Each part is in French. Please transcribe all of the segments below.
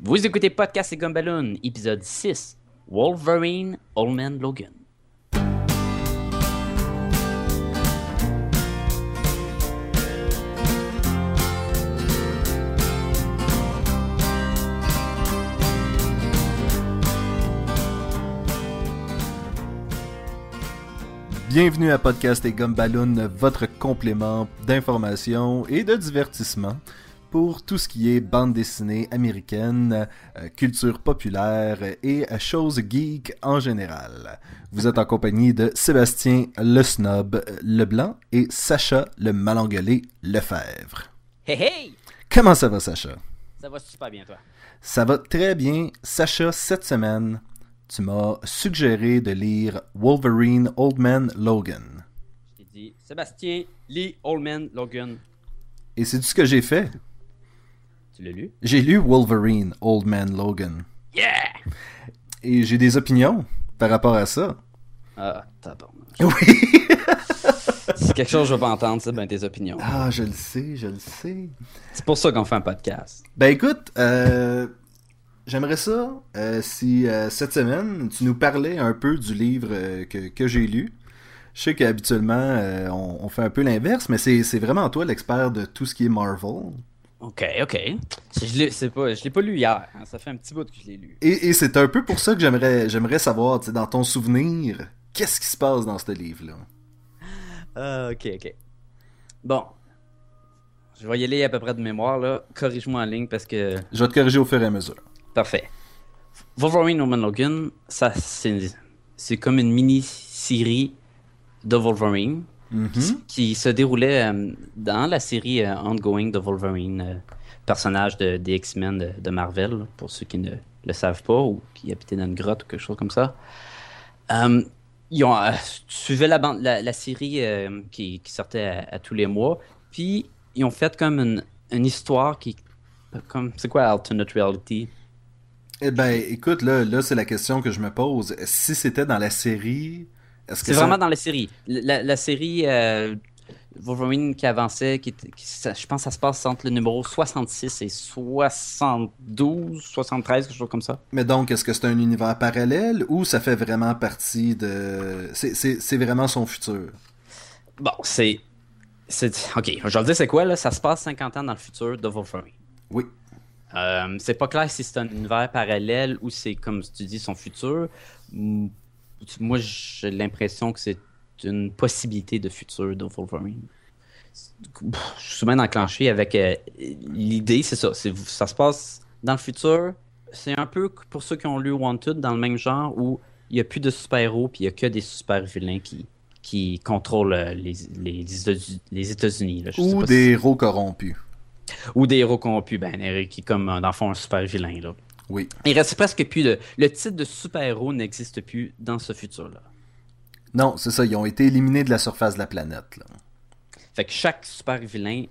Vous écoutez Podcast et Gumballoon, épisode 6, Wolverine, Old Man Logan. Bienvenue à Podcast et Gumballoon, votre complément d'information et de divertissement pour tout ce qui est bande dessinée américaine, euh, culture populaire et choses geek en général. Vous êtes en compagnie de Sébastien le snob Leblanc et Sacha le malengolé Lefebvre. Hey hey! Comment ça va Sacha? Ça va super bien toi. Ça va très bien. Sacha, cette semaine, tu m'as suggéré de lire Wolverine Old Man Logan. Je t'ai dit, Sébastien, lis Old Man Logan. Et c'est ce que j'ai fait. Tu l'as lu? J'ai lu Wolverine Old Man Logan. Yeah! Et j'ai des opinions par rapport à ça. Ah, tabarnak. Oui. C'est quelque chose que je veux pas entendre, c'est ben tes opinions. ah, je le sais, je le sais. C'est pour ça qu'on fait un podcast. Ben écoute, euh, j'aimerais ça euh, si euh, cette semaine tu nous parlais un peu du livre que, que j'ai lu. Je sais qu'habituellement on, on fait un peu l'inverse, mais c'est c'est vraiment toi l'expert de tout ce qui est Marvel. Ok, ok. Je l'ai pas, je l'ai pas lu hier. hein, Ça fait un petit bout que je l'ai lu. Et, et c'est un peu pour ça que j'aimerais j'aimerais savoir, dans ton souvenir, qu'est-ce qui se passe dans ce livre-là? Ah, ok, ok. Bon. Je vais y aller à peu près de mémoire, là. Corrige-moi en ligne parce que. Je vais te corriger au fur et à mesure. Parfait. Wolverine Norman Logan, ça, c'est, c'est comme une mini-série de Wolverine Mhm. qui se déroulait euh, dans la série euh, ongoing de Wolverine, euh, personnage de, des X-Men de, de Marvel, pour ceux qui ne le savent pas ou qui habitaient dans une grotte ou quelque chose comme ça. Ils ont suivaient la, bande, la, la série qui, qui sortait à, à tous les mois, puis ils ont fait comme une, une histoire qui, comme c'est quoi alternate reality? Eh ben, écoute, là, là c'est la question que je me pose. Si c'était dans la série, C'est ça- vraiment dans la série. La, la série euh, Wolverine qui avançait, qui, était- qui- ça- je pense que ça se passe entre le numéro 66 et 72, 73, quelque chose comme ça. Mais donc, est-ce que c'est un univers parallèle ou ça fait vraiment partie de... C'est- vraiment son futur? Bon, c'est. ok, je vais le dire, c'est quoi là? Ça se passe 50 ans dans le futur de Wolverine. Oui. Euh, c'est pas clair si c'est un univers parallèle ou c'est comme tu dis son futur. Moi, j'ai l'impression que c'est une possibilité de futur de Wolverine. Je suis bien enclenché avec euh, l'idée, c'est ça. c'est- Ça se passe dans le futur. C'est un peu pour ceux qui ont lu Wanted dans le même genre où il n'y a plus de super-héros puis il n'y a que des super-vilains qui, qui contrôlent euh, les, les, les États- les États-Unis. Ou des si- héros corrompus. ou des héros corrompus, ben, Eric, qui comme euh, dans le fond un super-vilain. là. Oui. Il reste presque plus de. Le titre de super-héros n'existe plus dans ce futur-là. Non, c'est ça, ils ont été éliminés de la surface de la planète. Là. Fait que chaque super-vilain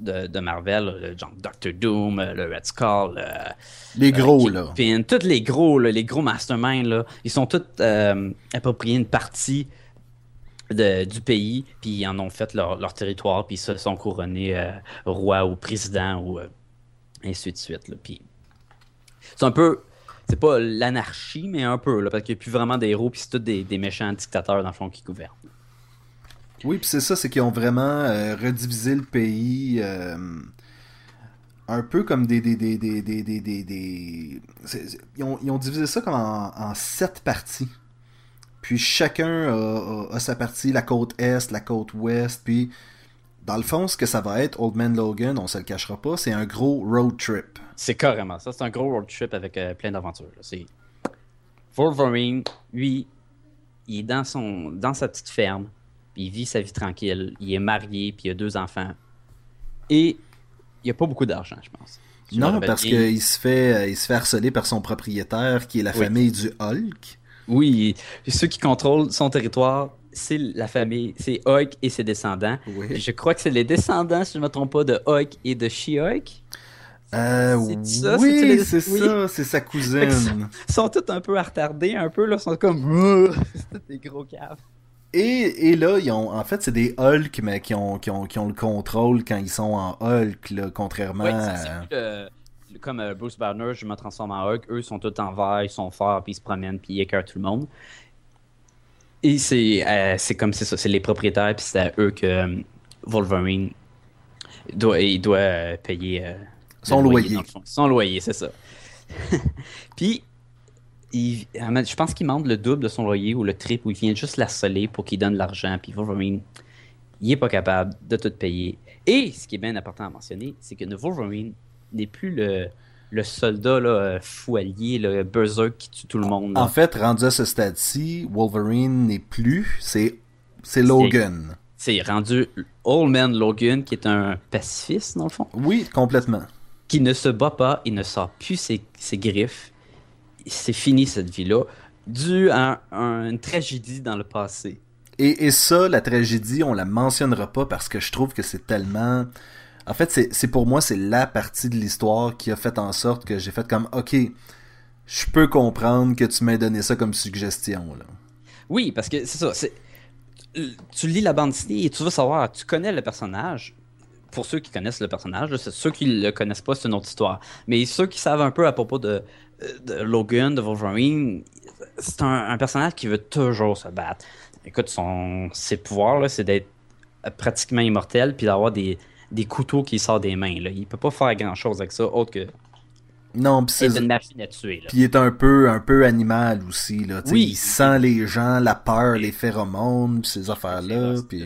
de, de Marvel, le genre Doctor Doom, euh, le Red Skull, euh, Les gros, euh, là. Kingpin, tous les gros, là, les gros masterminds, là, ils sont tous euh, appropriés une partie de- du pays, puis ils en ont fait leur, leur territoire, puis ils se sont couronnés euh, roi ou président, ou ainsi de suite. Là, puis c'est un peu, c'est pas l'anarchie, mais un peu, parce qu'il n'y a plus vraiment des héros, puis c'est tous des, méchants dictateurs, dans le fond, qui gouvernent. Oui, puis c'est ça, c'est qu'ils ont vraiment euh, redivisé le pays euh, un peu comme des... des, des, des, des, des, Ils, ont, ils ont divisé ça comme en, sept parties. Puis chacun a sa partie, la côte Est, la côte Ouest, puis dans le fond, ce que ça va être, Old Man Logan, on se le cachera pas, c'est un gros road trip. C'est carrément ça. C'est un gros road trip avec euh, plein d'aventures. C'est Wolverine, lui, il est dans son dans sa petite ferme, puis il vit sa vie tranquille. Il est marié, puis il a deux enfants. Et il a pas beaucoup d'argent, je pense. Non, parce qu'il se fait euh, il se fait harceler par son propriétaire, qui est la Oui. famille du Hulk. Oui, ceux qui contrôlent son territoire, c'est la famille, c'est Hulk et ses descendants. Oui. Je crois que c'est les descendants, si je ne me trompe pas, de Hulk et de She-Hulk. Euh, ça, oui, les- c'est oui. ça, c'est sa cousine. Ils sont tous un peu retardés, un peu, là, sont comme... des gros caves. Et, et là, ils ont, en fait, c'est des Hulk, mais qui ont, qui, ont, qui ont le contrôle quand ils sont en Hulk, là, contrairement Ouais, à... comme euh, Bruce Banner, je me transforme en Hulk, eux sont tous en vert, ils sont forts, puis ils se promènent, puis ils écœurent tout le monde. Et c'est euh, c'est comme c'est ça, c'est les propriétaires, puis c'est à eux que euh, Wolverine doit, il doit euh, payer Son loyer. Son loyer, c'est ça. puis, il- je pense qu'il demande le double de son loyer ou le triple, ou il vient juste l'harceler pour qu'il donne l'argent, puis Wolverine, il est pas capable de tout payer. Et ce qui est bien important à mentionner, c'est que Wolverine n'est plus le, le soldat là, euh, fou allié, le berserk qui tue tout le monde. là. En fait, rendu à ce stade-ci, Wolverine n'est plus, c'est c'est Logan. C'est rendu Old Man Logan, qui est un pacifiste, dans le fond, Oui, complètement. qui ne se bat pas, il ne sort plus ses, ses griffes. C'est fini cette vie-là, dû à un- une tragédie dans le passé. Et, et ça, la tragédie, on la mentionnera pas parce que je trouve que c'est tellement... En fait, c'est pour moi, c'est la partie de l'histoire qui a fait en sorte que j'ai fait comme, ok, je peux comprendre que tu m'aies donné ça comme suggestion. Là. Oui, parce que c'est ça. Tu lis la bande dessinée et tu veux savoir, tu connais le personnage. Pour ceux qui connaissent le personnage, ceux qui le connaissent pas, c'est une autre histoire. Mais ceux qui savent un peu à propos de, de Logan, de Wolverine, c'est un, personnage qui veut toujours se battre. Écoute, son, ses pouvoirs, c'est d'être pratiquement immortel puis d'avoir des, des couteaux qui sortent des mains. Là. Il peut pas faire grand chose avec ça, autre que Non, pis c'est une machine à tuer. Puis il est un peu, un peu animal aussi, là. Oui. Il sent les gens, la peur, les phéromones, pis ces affaires-là. Puis...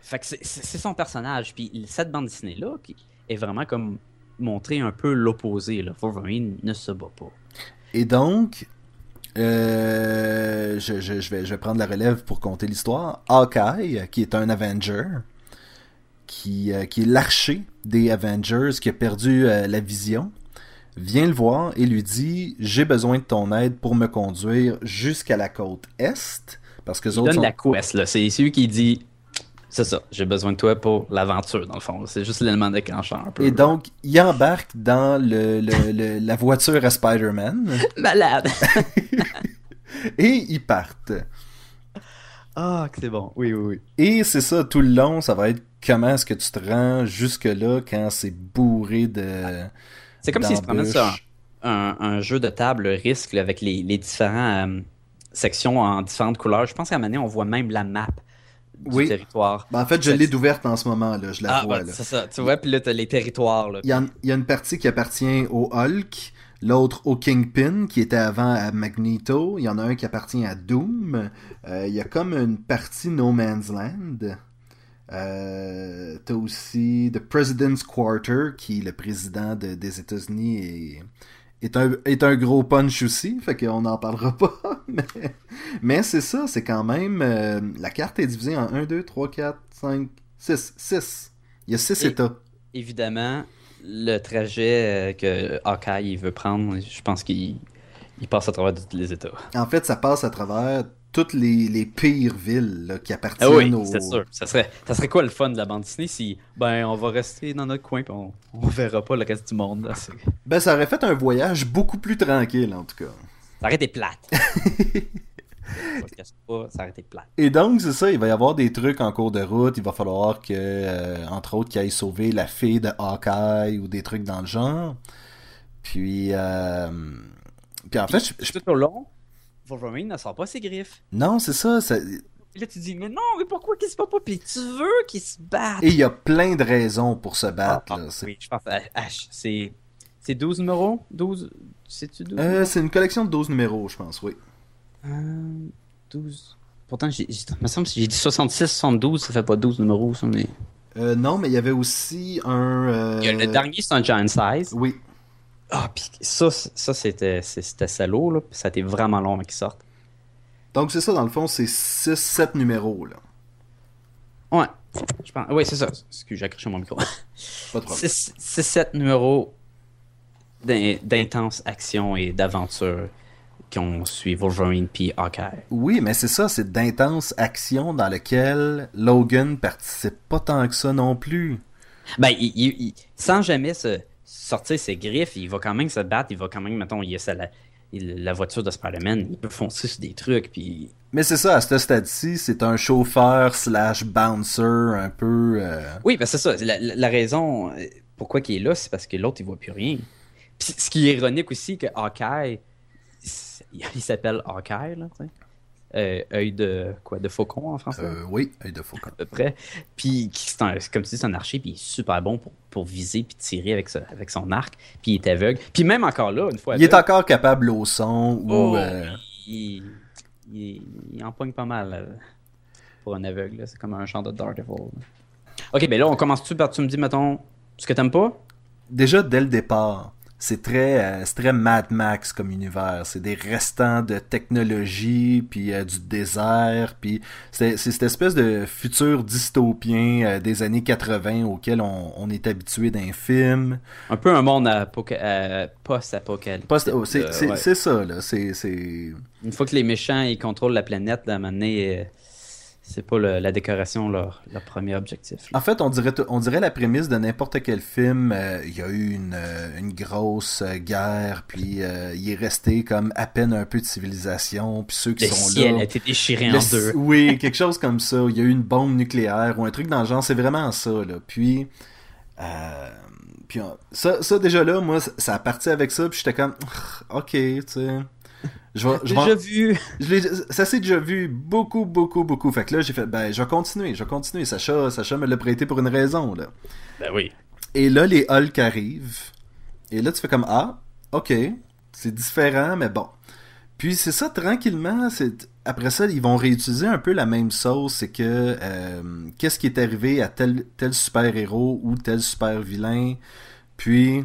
Fait que c'est- son personnage. Puis cette bande dessinée-là qui est vraiment comme montrer un peu l'opposé. Wolverine ne se bat pas. Et donc, euh, je, je- je vais, je vais prendre la relève pour compter l'histoire. Hawkeye, qui est un Avenger, qui, euh, qui est l'archer des Avengers, qui a perdu euh, la vision, vient le voir et lui dit J'ai besoin de ton aide pour me conduire jusqu'à la côte Est. Parce que les Il autres donne sont... la quest. là. C'est celui qui dit c'est ça, j'ai besoin de toi pour l'aventure, dans le fond. C'est juste l'élément déclencheur un peu. Et donc, il embarque dans le, le- le- la voiture à Spider-Man Malade! et ils partent. Ah, c'est bon. Oui, oui, oui. Et c'est ça, tout le long, ça va être comment est-ce que tu te rends jusque-là quand c'est bourré de. C'est comme s'il se promène sur un, jeu de table risque avec les, les différentes euh, sections en différentes couleurs. Je pense qu'à un moment donné, on voit même la map du Oui. territoire. Ben, en fait, je l'ai d'ouverte en ce moment, là, je la Ah, vois. ben, là. c'est ça. Tu vois, puis là, t'as les territoires. Là. Il, y en- il y a une partie qui appartient au Hulk, l'autre au Kingpin, qui était avant à Magneto. Il y en a un qui appartient à Doom. Euh, il y a comme une partie No Man's Land. Euh, T'as aussi The President's Quarter, qui le président de- des États-Unis est, est, un, est un gros punch aussi, fait qu'on n'en parlera pas. Mais, mais c'est ça, c'est quand même. euh, la carte est divisée en 1, 2, 3, 4, 5, 6. 6. Il y a 6 Et- États. Évidemment, le trajet euh, que Hawkeye il veut prendre, je pense qu'il il passe à travers tous les États. En fait, ça passe à travers toutes les, les pires villes là, qui appartiennent Ah oui, au... c'est sûr. Ça serait, ça serait quoi le fun de la bande dessinée si, ben, on va rester dans notre coin puis on, on verra pas le reste du monde. là. Ben, ça aurait fait un voyage beaucoup plus tranquille, en tout cas. Ça aurait été plate. Et donc, c'est ça, il va y avoir des trucs en cours de route. Il va falloir que, euh, entre autres, qu'il aille sauver la fille de Hawkeye ou des trucs dans le genre. Puis, euh... Puis en fait, je- je- Tout au long, Wolverine ne sort pas ses griffes. non, c'est ça, ça- là, tu dis, mais non, mais pourquoi qu'il se bat pas? Puis tu veux qu'il se batte. Et il y a plein de raisons pour se battre. Ah, là. ah, oui, je pense. ah, ah, c'est. C'est 12 numéros? 12. C'est-tu 12 euh, c'est une collection de 12 numéros, je pense, oui. Euh, 12. Pourtant, j'ai, me semble que j'ai dit 66, 72, ça fait pas 12 numéros, ça, mais. Euh, non, mais il y avait aussi un... euh, Il y a le dernier, c'est un giant size. Oui, Ah, puis ça, ça c'était, salaud, là. Ça a été vraiment long avant qu'il sorte. donc c'est ça, dans le fond, c'est 6-7 numéros, là. Ouais. Je pense. Oui, c'est ça. Excuse, j'ai accroché mon micro. Pas de problème. 6-7 numéros d'in- d'intense action et d'aventure qu'on suit Wolverine puis Hawkeye. Oui, mais c'est ça, c'est d'intenses actions dans lesquelles Logan participe pas tant que ça non plus. Ben, il, il- il- sans jamais se sortir ses griffes, il va quand même se battre, il va quand même, mettons, il a sa- la, voiture de Spider-Man, il peut foncer sur des trucs, puis... Mais c'est ça, à ce stade-ci, c'est un chauffeur slash bouncer un peu... euh, Oui, ben c'est ça, la, la- la raison... euh, pourquoi il est là, c'est parce que l'autre, il voit plus rien. Puis, ce qui est ironique aussi, que Hawkeye, il s'appelle Hawkeye, là, tu sais. Euh, œil de quoi de faucon en français? Euh, Oui, œil de faucon. À peu près. Puis, un, comme tu dis, c'est un archer, puis il est super bon pour, pour viser puis tirer avec, avec son arc, puis il est aveugle. Puis même encore là, une fois. Il est encore capable au son ou. Oh, euh, il, il, il, empoigne pas mal pour un aveugle. C'est comme un chant de Daredevil. Ok, ben là, on commence-tu par tu me dis, mettons, ce que t'aimes pas? Déjà, dès le départ, c'est très, euh, très Mad Max comme univers. C'est des restants de technologie, puis euh, du désert, puis c'est cette espèce de futur dystopien euh, des années 80 auquel on, est habitué d'un film. Un peu un monde post-apocalyptique. Post oh, c'est ça, là. C'est... Une fois que les méchants ils contrôlent la planète, à un moment donné, c'est pas la décoration leur, premier objectif. En fait, on dirait, on dirait la prémisse de n'importe quel film. Euh, il y a eu une, euh, grosse euh, guerre, puis il est resté comme à peine un peu de civilisation, puis ceux qui sont ciel a été déchiré en deux. Oui, quelque chose comme ça. Il y a eu une bombe nucléaire ou un truc dans le genre. C'est vraiment ça, là. Puis... puis ça, ça, déjà là, moi, ça a parti avec ça, puis j'étais comme, ok, tu sais, je déjà vu. ça s'est déjà vu beaucoup, beaucoup, beaucoup. Fait que là, j'ai fait, ben, je vais continuer, je vais continuer. Sacha, Sacha me l'a prêté pour une raison, là. Ben oui. Et là, les Hulk arrivent. Et là, tu fais comme, ah, ok, c'est différent, mais bon. Puis c'est ça, tranquillement, c'est... Après ça, ils vont réutiliser un peu la même sauce, c'est que euh, qu'est-ce qui est arrivé à tel, tel super-héros ou tel super-vilain, puis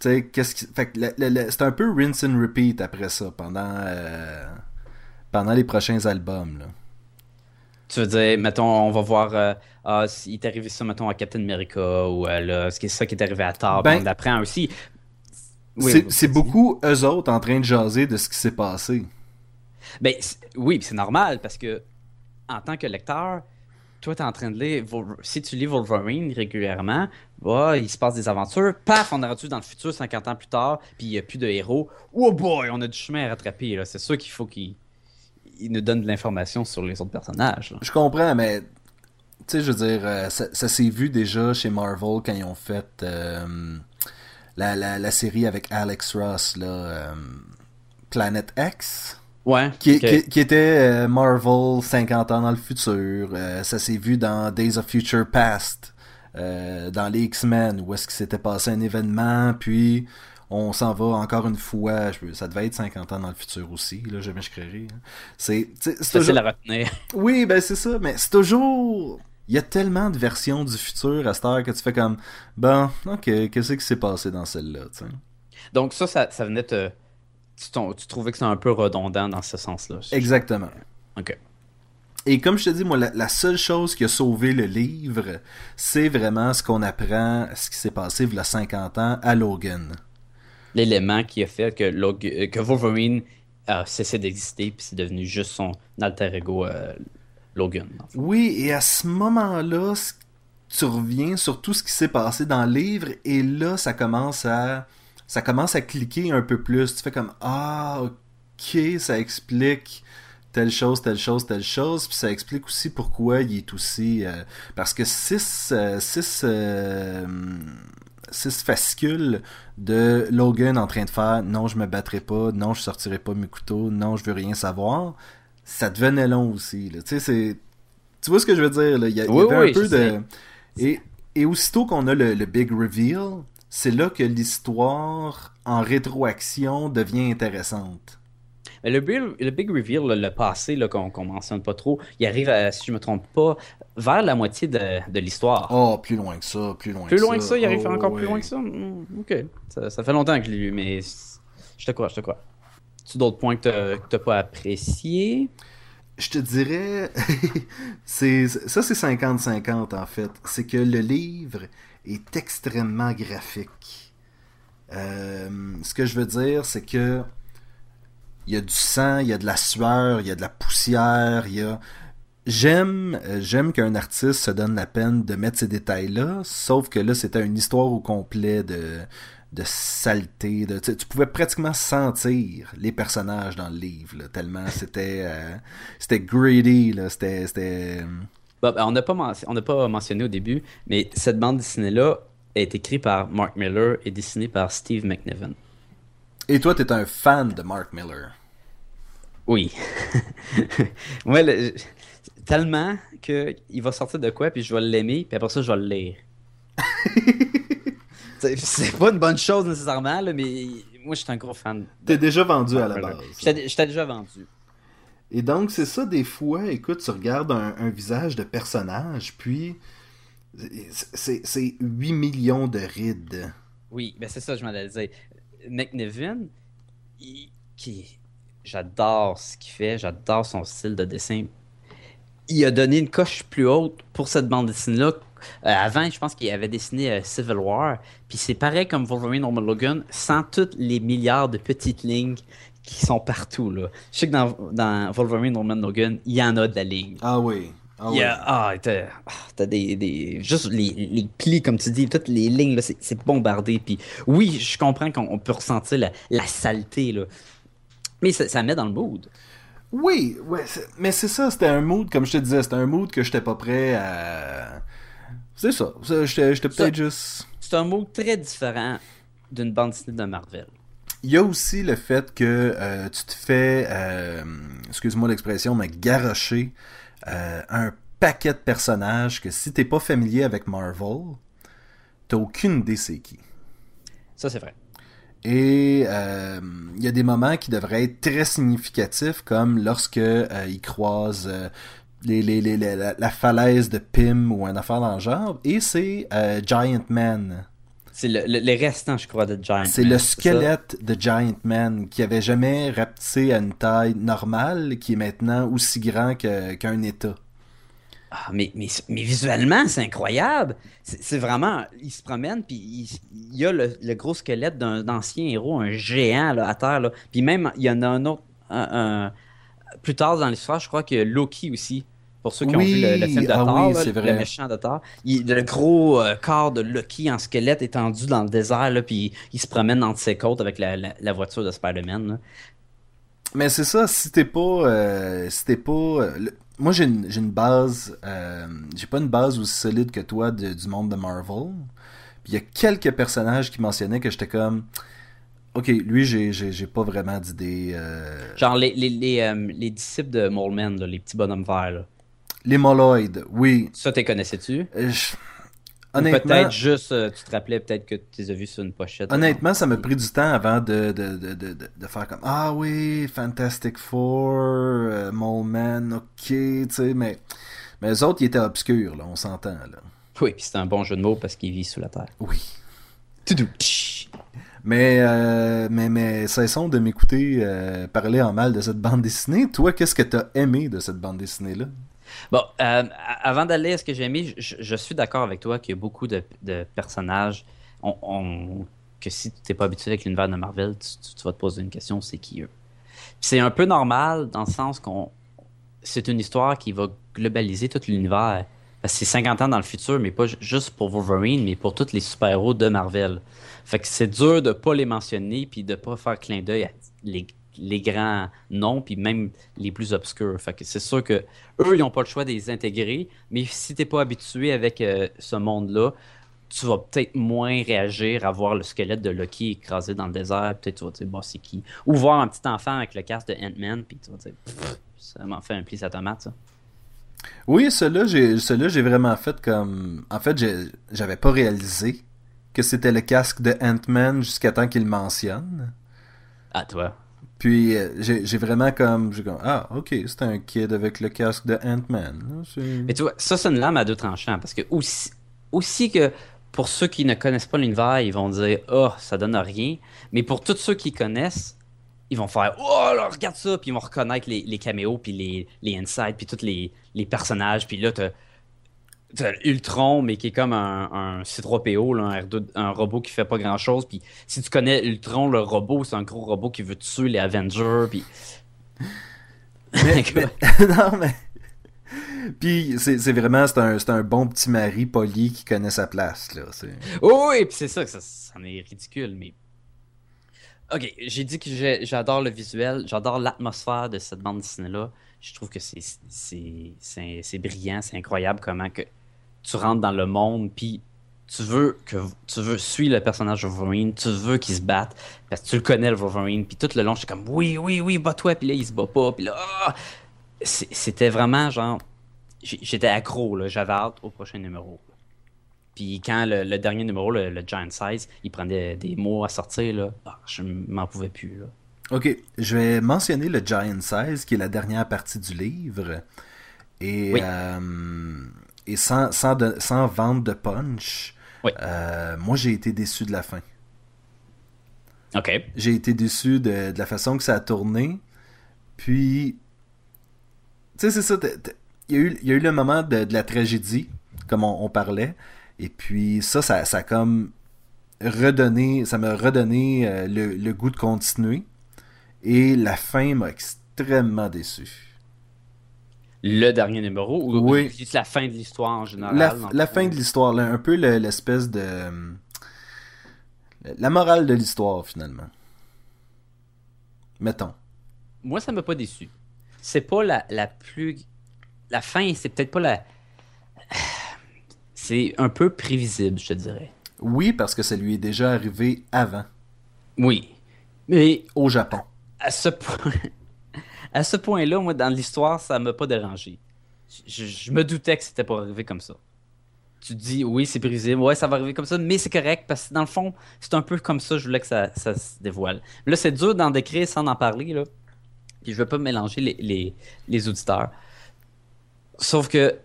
qu'est-ce qui... Fait c'est un peu rinse and repeat après ça, pendant, euh, pendant les prochains albums. Là. Tu veux dire, mettons, on va voir, euh, ah, il est arrivé ça, mettons, à Captain America, ou euh, là, ce qui est ça qui est arrivé à Thor, ben, d'après aussi. c'est beaucoup eux autres en train de jaser de ce qui s'est passé. Ben, oui, c'est normal, parce que, en tant que lecteur, toi, tu es en train de lire, si tu lis Wolverine régulièrement, bah, il se passe des aventures, paf, on est rendu dans le futur 50 ans plus tard, puis il n'y a plus de héros. Oh boy, on a du chemin à rattraper. C'est sûr qu'il faut qu'il nous donne de l'information sur les autres personnages. Je comprends, mais tu sais, je veux dire, euh, ça, s'est vu déjà chez Marvel quand ils ont fait euh, la, série avec Alex Ross, là, euh, Planet X. Ouais. Qui, était euh, Marvel 50 ans dans le futur. Euh, ça s'est vu dans Days of Future Past, euh, dans les X-Men, où est-ce qu'il s'était passé un événement, puis on s'en va encore une fois. ça devait être 50 ans dans le futur aussi, là, jamais je créerai. Hein. C'est facile à retenir. Oui, ben c'est ça, mais c'est toujours. Il y a tellement de versions du futur à cette heure que tu fais comme, bon, ok, qu'est-ce qui s'est passé dans celle-là, Donc ça, ça, ça venait te tu, trouvais que c'était un peu redondant dans ce sens-là. Exactement. Ok. Et comme je te dis, moi, la, seule chose qui a sauvé le livre, c'est vraiment ce qu'on apprend, ce qui s'est passé il y a 50 ans à Logan. L'élément qui a fait que, euh, que Wolverine a cessé d'exister, puis c'est devenu juste son alter ego euh, Logan. Oui, et à ce moment-là, tu reviens sur tout ce qui s'est passé dans le livre, et là, ça commence à ça commence à cliquer un peu plus. Tu fais comme Ah, ok, ça explique telle chose, telle chose, telle chose. Puis ça explique aussi pourquoi il est aussi. Euh, parce que six, euh, six, euh, six fascicules de Logan en train de faire Non, je me battrai pas, non, je sortirai pas mes couteaux, non, je veux rien savoir. Ça devenait long aussi. Tu vois ce que je veux dire? Là? Il y, avait un peu de. Et, et aussitôt qu'on a le, le big reveal, c'est là que l'histoire en rétroaction devient intéressante. le, big, reveal, le, passé qu'on ne mentionne pas trop, il arrive, si je me trompe pas, vers la moitié de, l'histoire. Oh, plus loin que ça, plus loin plus que loin ça. que ça, il arrive encore plus loin que ça? Hmm, ok, ça, fait longtemps que je l'ai lu, mais je te crois, je te crois. Tu d'autres points que tu n'as pas appréciés? Je te dirais, ça c'est 50-50 en fait. C'est que le livre est extrêmement graphique. Euh, ce que je veux dire, c'est que il y a du sang, il y a de la sueur, il y a de la poussière, il y a J'aime, euh, j'aime qu'un artiste se donne la peine de mettre ces détails-là, sauf que là, c'était une histoire au complet de, de saleté. Tu, pouvais pratiquement sentir les personnages dans le livre, tellement c'était euh, c'était greedy, c'était... Ben, on n'a pas, pas mentionné au début, mais cette bande dessinée-là est écrit par Mark Miller et dessiné par Steve McNiven. Et toi, tu es un fan de Mark Miller. Oui. Moi, tellement qu'il va sortir de quoi, puis je vais l'aimer, puis après ça, je vais le lire. c'est pas une bonne chose nécessairement, mais moi, je suis un gros fan. T'es déjà vendu à la base. J'étais déjà vendu. Et donc, c'est ça, des fois, écoute, tu regardes un, visage de personnage, puis c'est 8 millions de rides. Oui, ben c'est ça, je m'en allais dire. McNevin, qui j'adore ce qu'il fait, j'adore son style de dessin. Il a donné une coche plus haute pour cette bande dessinée-là. Euh, avant, je pense qu'il avait dessiné euh, Civil War. Puis c'est pareil comme Wolverine Norman Logan, sans toutes les milliards de petites lignes qui sont partout. Là. Je sais que dans, dans Wolverine Norman Logan, il y en a de la ligne. Ah oui. Ah, oui. ah t'as, ah, des, des, Juste les, les, plis, comme tu dis, toutes les lignes, là, c'est, c'est bombardé. Puis oui, je comprends qu'on peut ressentir la, la saleté, là. Mais ça, met dans le mood. Oui, ouais, mais c'est ça, c'était un mood, comme je te disais, c'était un mood que j'étais pas prêt à. C'est ça, j'étais peut-être juste. C'est un mood très différent d'une bande dessinée de Marvel. Il y a aussi le fait que euh, tu te fais, euh, excuse-moi l'expression, mais garocher euh, un paquet de personnages que si t'es pas familier avec Marvel, t'as aucune idée c'est qui. Ça, c'est vrai. Et euh, il y a des moments qui devraient être très significatifs, comme lorsque il croise les, les, les, la, falaise de Pym ou un affaire dans le genre. Et c'est Giant Man. C'est le, les restants, je crois, de Giant Man. C'est le squelette de Giant Man qui avait jamais rapetissé à une taille normale, qui est maintenant aussi grand qu'un État. Ah, mais, mais, mais, visuellement, c'est incroyable. C'est vraiment. Il se promène, puis il, y a le, gros squelette d'un ancien héros, un géant là, à terre. Là. Puis même, il y en a un autre. plus tard dans l'histoire, je crois que Loki aussi. Pour ceux qui ont vu le, film de ah Thor, le méchant de Thor, il, le gros euh, corps de Loki en squelette étendu dans le désert, là, puis il se promène entre ses côtes avec la, la, voiture de Spider-Man. Mais c'est ça, si t'es pas. Euh, si t'es pas. Euh, moi, j'ai une, une, base. Euh, j'ai pas une base aussi solide que toi du monde de Marvel. Puis il y a quelques personnages qui mentionnaient que j'étais comme. Ok, lui, j'ai pas vraiment d'idée. Genre les, les, les, les, disciples de Moleman, les petits bonhommes verts. Là. Les Moloids, oui. Ça, t'es connaissais-tu? Euh, Peut-être juste, euh, tu te rappelais peut-être que tu les as vus sur une pochette. Honnêtement, ça m'a pris du temps avant de, de, de, de, de faire comme Ah oui, Fantastic Four, euh, Mole Man, ok, tu sais, mais, mais les autres, ils étaient obscurs, là, on s'entend. là. Oui, puis c'est un bon jeu de mots parce qu'ils vivent sous la terre. Oui. Mais, euh, mais, mais cessons de m'écouter euh, parler en mal de cette bande dessinée. Toi, qu'est-ce que tu as aimé de cette bande dessinée-là? Bon, euh, avant d'aller à ce que j'ai aimé, je, suis d'accord avec toi qu'il y a beaucoup de, personnages que si tu n'es pas habitué avec l'univers de Marvel, tu, vas te poser une question, c'est qui eux? C'est un peu normal dans le sens qu'on c'est une histoire qui va globaliser tout l'univers. Parce que c'est 50 ans dans le futur, mais pas juste pour Wolverine, mais pour tous les super-héros de Marvel. Fait que c'est dur de pas les mentionner puis de pas faire clin d'œil à les les grands noms, puis même les plus obscurs. Fait que c'est sûr que eux, ils n'ont pas le choix de les intégrer, mais si tu n'es pas habitué avec euh, ce monde-là, tu vas peut-être moins réagir à voir le squelette de Loki écrasé dans le désert. Peut-être tu vas te dire, bah, c'est qui? Ou voir un petit enfant avec le casque de Ant-Man, puis tu vas te dire, ça m'a fait un pli à tomate, ça. Oui, cela j'ai, j'ai vraiment fait comme. En fait, j'avais pas réalisé que c'était le casque de Ant-Man jusqu'à temps qu'il mentionne. Ah, toi. Puis euh, j'ai vraiment comme, ah ok c'est un kid avec le casque de Ant-Man. Mais tu vois ça c'est une lame à deux tranchants parce que aussi, aussi que pour ceux qui ne connaissent pas l'univers ils vont dire oh ça donne rien, mais pour tous ceux qui connaissent ils vont faire oh là, regarde ça puis ils vont reconnaître les, caméos puis les les insides puis tous les, les personnages puis là t'as Ultron, mais qui est comme un, un C3PO, un, R2, un robot qui fait pas grand chose. Puis si tu connais Ultron, le robot, c'est un gros robot qui veut tuer les Avengers. Puis. non, mais. Puis c'est vraiment c'est un, un, bon petit mari poli qui connaît sa place. Là. Oh, oui, puis c'est ça, ça, ça en est ridicule, mais. Ok, j'ai dit que j'adore le visuel, j'adore l'atmosphère de cette bande dessinée-là. Je trouve que c'est brillant, c'est incroyable comment que tu rentres dans le monde, puis tu veux que tu veux suivre le personnage de Wolverine, tu veux qu'il se batte parce que tu le connais le Wolverine, puis tout le long je suis comme oui oui oui bats-toi, puis là il se bat pas, puis là ah! c'était vraiment genre j'étais accro là, j'avais hâte au prochain numéro. Puis quand le, dernier numéro, le, Giant Size, il prenait des mots à sortir là, ah, je m'en pouvais plus là. Ok, je vais mentionner le Giant Size qui est la dernière partie du livre et euh, et sans, sans, de, sans vente de punch. Euh, moi, j'ai été déçu de la fin. OK. J'ai été déçu de, la façon que ça a tourné. Puis, tu sais, c'est ça. Il y, a eu, y a eu le moment de, la tragédie, comme on, parlait. Et puis, ça, ça, ça a comme redonné, ça m'a redonné euh, le, le, goût de continuer. Et la fin m'a extrêmement déçu le dernier numéro ou oui. la fin de l'histoire en général? La, fin de l'histoire, un peu l'espèce de. La morale de l'histoire, finalement. Mettons. Moi, ça m'a pas déçu. C'est pas la, la plus. La fin, c'est peut-être pas la. C'est un peu prévisible, je te dirais. Oui, parce que ça lui est déjà arrivé avant. Oui. Mais. Au Japon. À ce point à ce point-là, moi, dans l'histoire, ça m'a pas dérangé. Je, me doutais que c'était pas arrivé comme ça. Tu te dis, oui, c'est brisé, ouais, ça va arriver comme ça, mais c'est correct parce que dans le fond, c'est un peu comme ça, je voulais que ça, se dévoile. Là, c'est dur d'en décrire sans en parler, là. Puis je veux pas mélanger les, les, auditeurs. Sauf que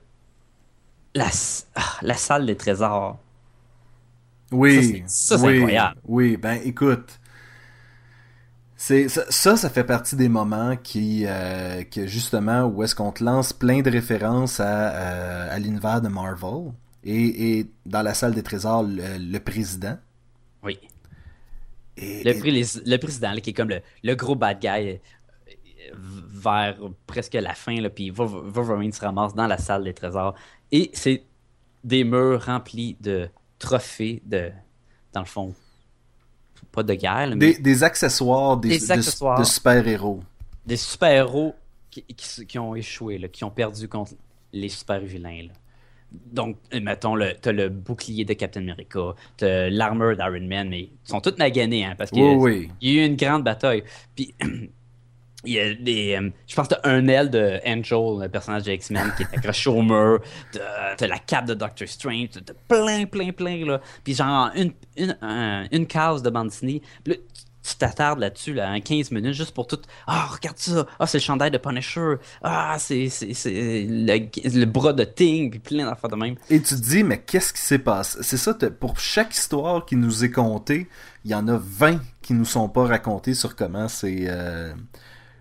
la, ah, la salle des trésors. Oui. Ça, c'est incroyable. Oui, ben écoute, c'est ça, ça fait partie des moments qui, euh, que justement, où est-ce qu'on te lance plein de références à, euh, à l'univers de Marvel. Et, et, dans la salle des trésors, le, président. Oui. Et, le, président, qui est comme le, le, gros bad guy euh, vers presque la fin, là, puis Wolverine se ramasse dans la salle des trésors. Et c'est des murs remplis de trophées de, dans le fond, pas de guerre. mais... des, accessoires, des, de, super-héros. Des super-héros qui, qui, ont échoué, là, qui ont perdu contre les super-vilains. Donc, mettons, t'as le bouclier de Captain America, t'as l'armure d'Iron Man, mais ils sont tous maganés, hein, parce qu'il y a eu une grande bataille. Puis, il y a des. Euh, je pense que t'as un aile de Angel, le personnage de X-Men, qui est accroché au mur. T'as la cape de Doctor Strange. T'as plein, plein, plein, là. Puis genre, une, une, une case de bande là, tu t'attardes là-dessus, là, en 15 minutes, juste pour tout. Ah, oh, regarde ça. Ah, c'est le chandail de Punisher. Ah, c'est le, le, bras de Ting. Puis plein d'affaires de même. Et tu te dis, mais qu'est-ce qui s'est passé? C'est ça, pour chaque histoire qui nous est contée, il y en a 20 qui nous sont pas racontées sur comment c'est. Euh,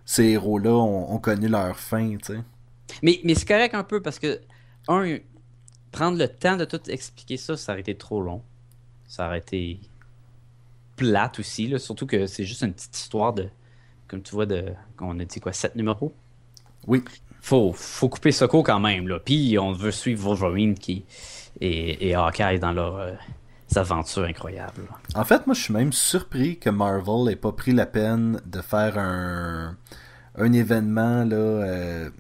ces héros-là ont, connu leur fin, tu sais. Mais, mais c'est correct un peu parce que, un, prendre le temps de tout expliquer ça, ça aurait été trop long. Ça aurait été plate aussi, là, surtout que c'est juste une petite histoire de, comme tu vois, de, on a dit quoi, sept numéros? Oui. Faut, faut couper ce coup quand même, là. Puis on veut suivre Wolverine qui, et, et Hawkeye dans leur... Euh, aventures incroyables. En fait, moi, je suis même surpris que Marvel ait pas pris la peine de faire un, un événement là, euh,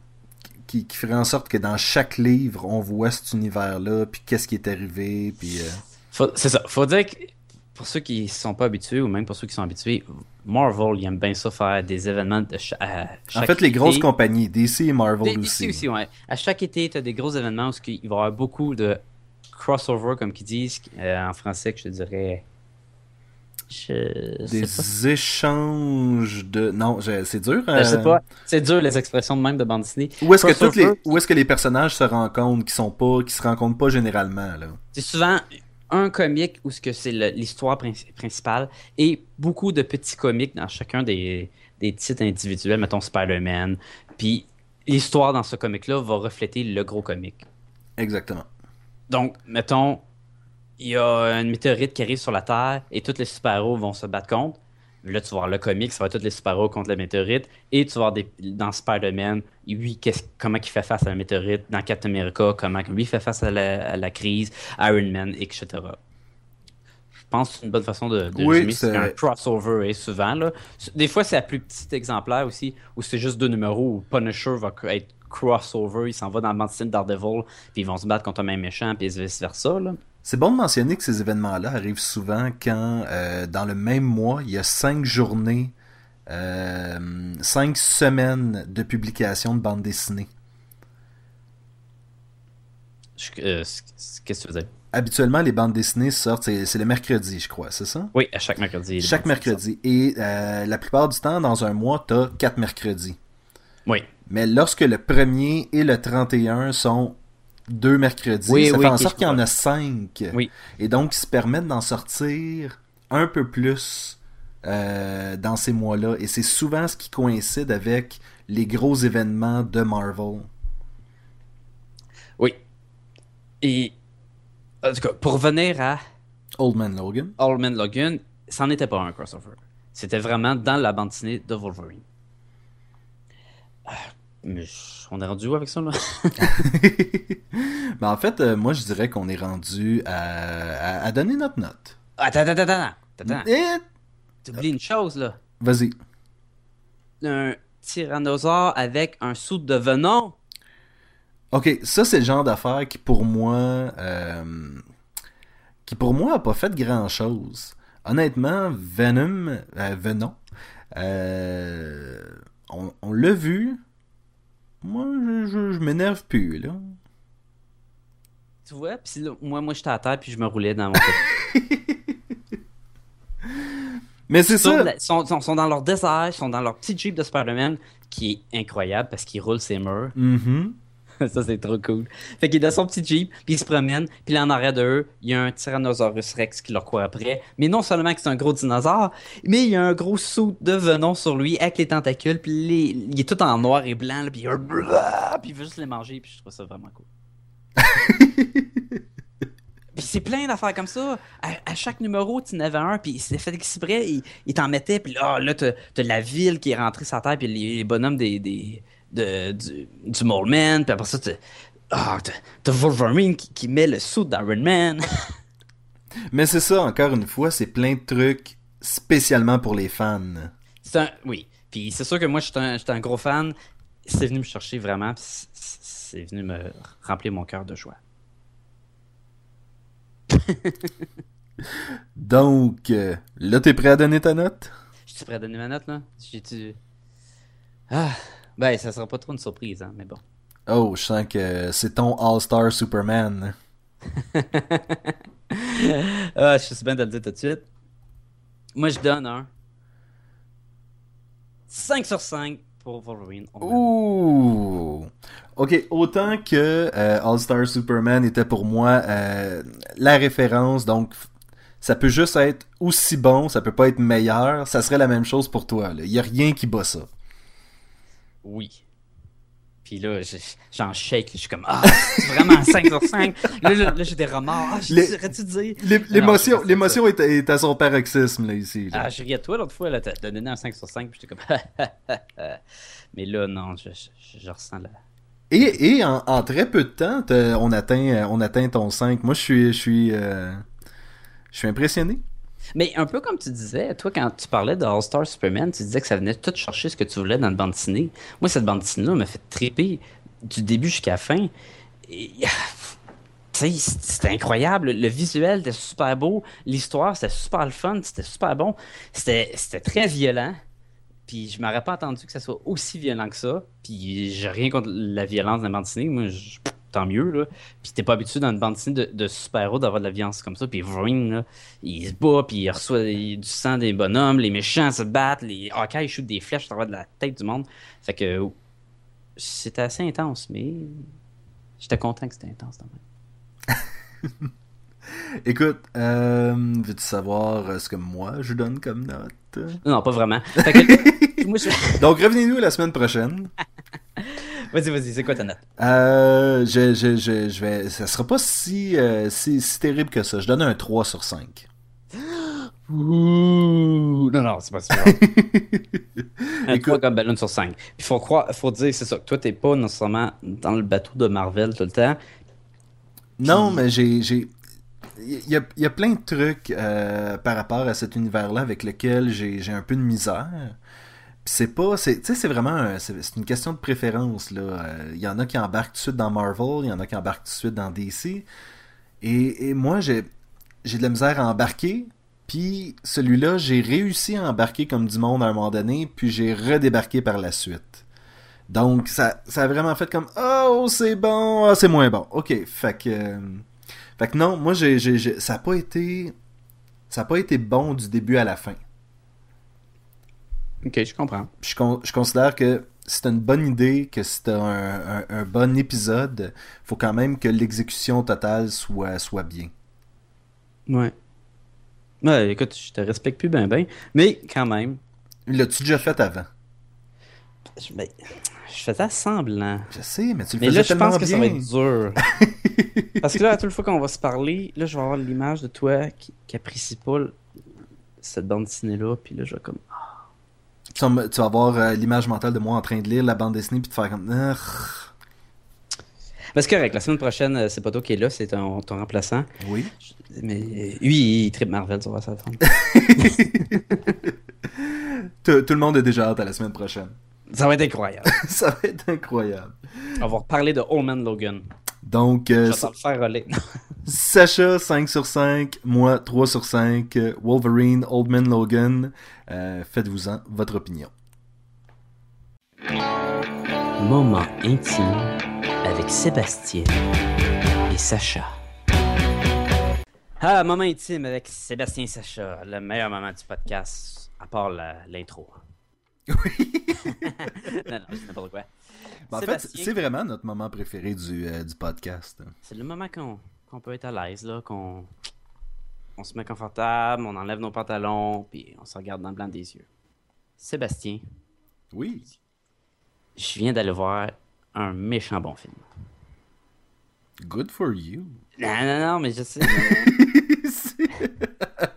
qui, qui, ferait en sorte que dans chaque livre, on voit cet univers-là, puis qu'est-ce qui est arrivé, puis... Euh, c'est ça. Faut dire que pour ceux qui ne sont pas habitués, ou même pour ceux qui sont habitués, Marvel, ils aiment bien ça faire des événements de chaque En fait, les grosses compagnies, DC et Marvel aussi. DC aussi, ouais. À chaque été, tu as des gros événements où il va y avoir beaucoup de crossover, comme qu'ils disent euh, en français, que je dirais. des échanges de. Non, c'est dur. Je sais euh, pas. C'est dur les expressions de même de bande dessinée. Où est-ce que, les... Où est que les personnages se rencontrent, qui sont pas, qui se rencontrent pas généralement là? C'est souvent un comique où ce que c'est l'histoire principale et beaucoup de petits comiques dans chacun des, des titres individuels, mettons Spider-Man. Puis l'histoire dans ce comic-là va refléter le gros comic. Exactement. Donc, mettons, il y a une météorite qui arrive sur la Terre et tous les super-héros vont se battre contre. Là, tu vas voir le comic, ça va être tous les super-héros contre la météorite. Et tu vas voir des, dans Spider-Man, lui, comment il fait face à la météorite. Dans Captain America, comment lui fait face à la, crise. Iron Man, etc. Je pense que c'est une bonne façon de, de oui, c'est un crossover et souvent. Là. Des fois, c'est un plus petit exemplaire aussi, où c'est juste deux numéros où Punisher va être crossover, il s'en va dans le dessin Daredevil, puis ils vont se battre contre un même méchant, puis vice-versa. C'est bon de mentionner que ces événements-là arrivent souvent quand, euh, dans le même mois, il y a cinq journées, euh, cinq semaines de publication de bande dessinée. Euh, qu'est-ce que tu veux dire? Habituellement, les bandes dessinées sortent, c'est le mercredi, je crois, c'est ça? Oui, à chaque mercredi. Chaque mercredi. Et la plupart du temps, dans un mois, tu as quatre mercredis. Oui. Mais lorsque le premier et le 31 sont deux mercredis, ça fait en sorte qu'il y en a cinq. Oui. Et donc, ils se permettent d'en sortir un peu plus euh, dans ces mois-là. Et c'est souvent ce qui coïncide avec les gros événements de Marvel. Oui. Et en tout cas, pour revenir à Old Man Logan. Old Man Logan, ça n'était pas un crossover. C'était vraiment dans la bande dessinée de Wolverine. Ah, mais on est rendu où avec ça, là? ben, en fait, euh, moi, je dirais qu'on est rendu à, à, donner notre note. Attends, attends, attends. attends. Et... T'oublies une chose, là. Vas-y. Un tyrannosaure avec un sou de venin. Ok, ça, c'est le genre d'affaire qui, pour moi... Euh, qui, pour moi, a pas fait grand-chose. Honnêtement, Venom... Euh, Venom... On, on l'a vu moi, je, je, m'énerve plus, là. Tu vois, puis moi, moi, j'étais à terre, puis je me roulais dans mon Mais c'est ça. Ils sont, sont, dans leur désert, ils sont dans leur petit Jeep de Spider-Man, qui est incroyable parce qu'il roule ses murs. Mm ça, c'est trop cool. Fait qu'il est dans son petit Jeep, puis il se promène, puis là, en arrière d'eux, il y a un Tyrannosaurus Rex qui leur court après. Mais non seulement que c'est un gros dinosaure, mais il y a un gros saut de venin sur lui avec les tentacules, puis il est tout en noir et blanc, puis, il... puis il veut juste les manger, puis je trouve ça vraiment cool. Puis c'est plein d'affaires comme ça. À, chaque numéro, tu en avais un, puis c'est fait exprès, il, il t'en mettait, puis là, là t'as, la ville qui est rentrée sur terre, puis les, bonhommes des, des, de, du, du Mole Man, puis après ça, ah, t'as Wolverine qui, met le suit d'Iron Man. Mais c'est ça, encore une fois, c'est plein de trucs spécialement pour les fans. Un, oui, puis c'est sûr que moi, j'étais un, un, gros fan. C'est venu me chercher vraiment, c'est venu me remplir mon cœur de joie. Donc, euh, là, t'es prêt à donner ta note? Je suis prêt à donner ma note, là? J'ai-tu... Ah, ben, ça sera pas trop une surprise, hein, mais bon. Oh, je sens que c'est ton All-Star Superman. ah, je suis bien de le dire tout de suite. Moi, je donne un 5 sur 5 pour Wolverine. Ouh! Ok, autant que euh, All-Star Superman était pour moi euh, la référence, donc ça peut juste être aussi bon, ça peut pas être meilleur, ça serait la même chose pour toi. Il y a rien qui bat ça oui. Puis là, j'en shake, je suis comme, ah, vraiment 5 sur 5. Là, là, j'ai des remords. Ah, j'aurais-tu dire? L'émotion, l'émotion est, à son paroxysme, là, ici. Ah, je riais toi l'autre fois, là, t'as donné un 5 sur 5, puis j'étais comme, mais là, non, je, je, ressens la. Et, et en, en, très peu de temps, on atteint, on atteint ton 5. Moi, je suis, je suis, euh, je suis impressionné. Mais un peu comme tu disais, toi, quand tu parlais de All-Star Superman, tu disais que ça venait tout chercher ce que tu voulais dans le bande dessinée. Moi, cette bande dessinée-là m'a fait triper du début jusqu'à la fin. C'était incroyable. Le visuel était super beau. L'histoire, c'était super le fun. C'était super bon. C'était très violent. Puis je m'aurais pas attendu que ça soit aussi violent que ça. Puis j'ai rien contre la violence dans la bande dessinée. Moi, tant mieux. Là. Puis t'es pas habitué dans une bande dessinée de, super-héros d'avoir de la violence comme ça. Puis Wolverine, il se bat, puis il reçoit du sang des bonhommes, les méchants se battent, les Hawkeye shootent des flèches à travers de la tête du monde. Fait que c'était assez intense, mais j'étais content que c'était intense quand même. Écoute, euh, veux-tu savoir ce que moi je donne comme note? Non, pas vraiment. Donc revenez-nous la semaine prochaine. Vas-y, vas-y, c'est quoi ta note? Euh, je, je, je, je vais. Ça sera pas si, euh, si, si, terrible que ça. Je donne un 3 sur 5. Ouh, non, non, c'est pas ça. un 3 comme ballon sur 5. Il faut croire, faut dire, c'est ça, que toi, t'es pas nécessairement dans le bateau de Marvel tout le temps. Non, mais j'ai. j'ai... Il y, a, il y, a, plein de trucs euh, par rapport à cet univers-là avec lequel j'ai un peu de misère c'est pas c'est c'est vraiment c'est une question de préférence là il euh, y en a qui embarquent tout de suite dans Marvel il y en a qui embarquent tout de suite dans DC Et, moi, j'ai j'ai de la misère à embarquer. Puis celui-là, j'ai réussi à embarquer comme du monde à un moment donné, puis j'ai redébarqué par la suite. Donc, ça, ça a vraiment fait comme Oh, c'est bon, ah, c'est moins bon. Ok, fait que. euh, fait que non, moi, j'ai, ça n'a pas été. Ça a pas été bon du début à la fin. Ok, je comprends. Je, con- je considère que c'est une bonne idée, que c'est un, un- un bon épisode. Faut quand même que l'exécution totale soit, soit bien. Ouais. Ouais, écoute, je te respecte plus ben ben, mais quand même, L'as-tu déjà fait avant? je, ben, je faisais semblant. Je sais, mais tu le Mais faisais là, je pense que ça va être dur. Parce que là, à toute fois qu'on va se parler, là, je vais avoir l'image de toi qui, qui apprécie pas cette bande dessinée-là, puis là, je vais comme... Tu vas, tu vas avoir euh, l'image mentale de moi en train de lire la bande dessinée puis de faire comme. Ah, Ben, c'est correct, la semaine prochaine, euh, c'est pas toi qui est là, c'est ton, ton remplaçant. Oui. Mais euh, lui, il tripe Marvel, ça va. Tout, tout le monde est déjà hâte à la semaine prochaine. Ça va être incroyable. Ça va être incroyable. On va reparler de Old Man Logan. Donc, Je euh, le faire relais. Sacha, 5 sur 5. Moi, 3 sur 5. euh, Wolverine, Old Man Logan. Euh, Faites-vous-en votre opinion. Moment intime avec Sébastien et Sacha. Ah, moment intime avec Sébastien et Sacha, le meilleur moment du podcast, à part l'intro. Oui. non, non, c'est n'importe quoi. Ben, en fait, c'est vraiment notre moment préféré du, euh, du podcast. c'est le moment qu'on qu'on peut être à l'aise, là, qu'on on se met confortable, on enlève nos pantalons, puis on se regarde dans le blanc des yeux. Sébastien, Oui. je viens d'aller voir un méchant bon film. Good for you. Non, non, non, mais je sais.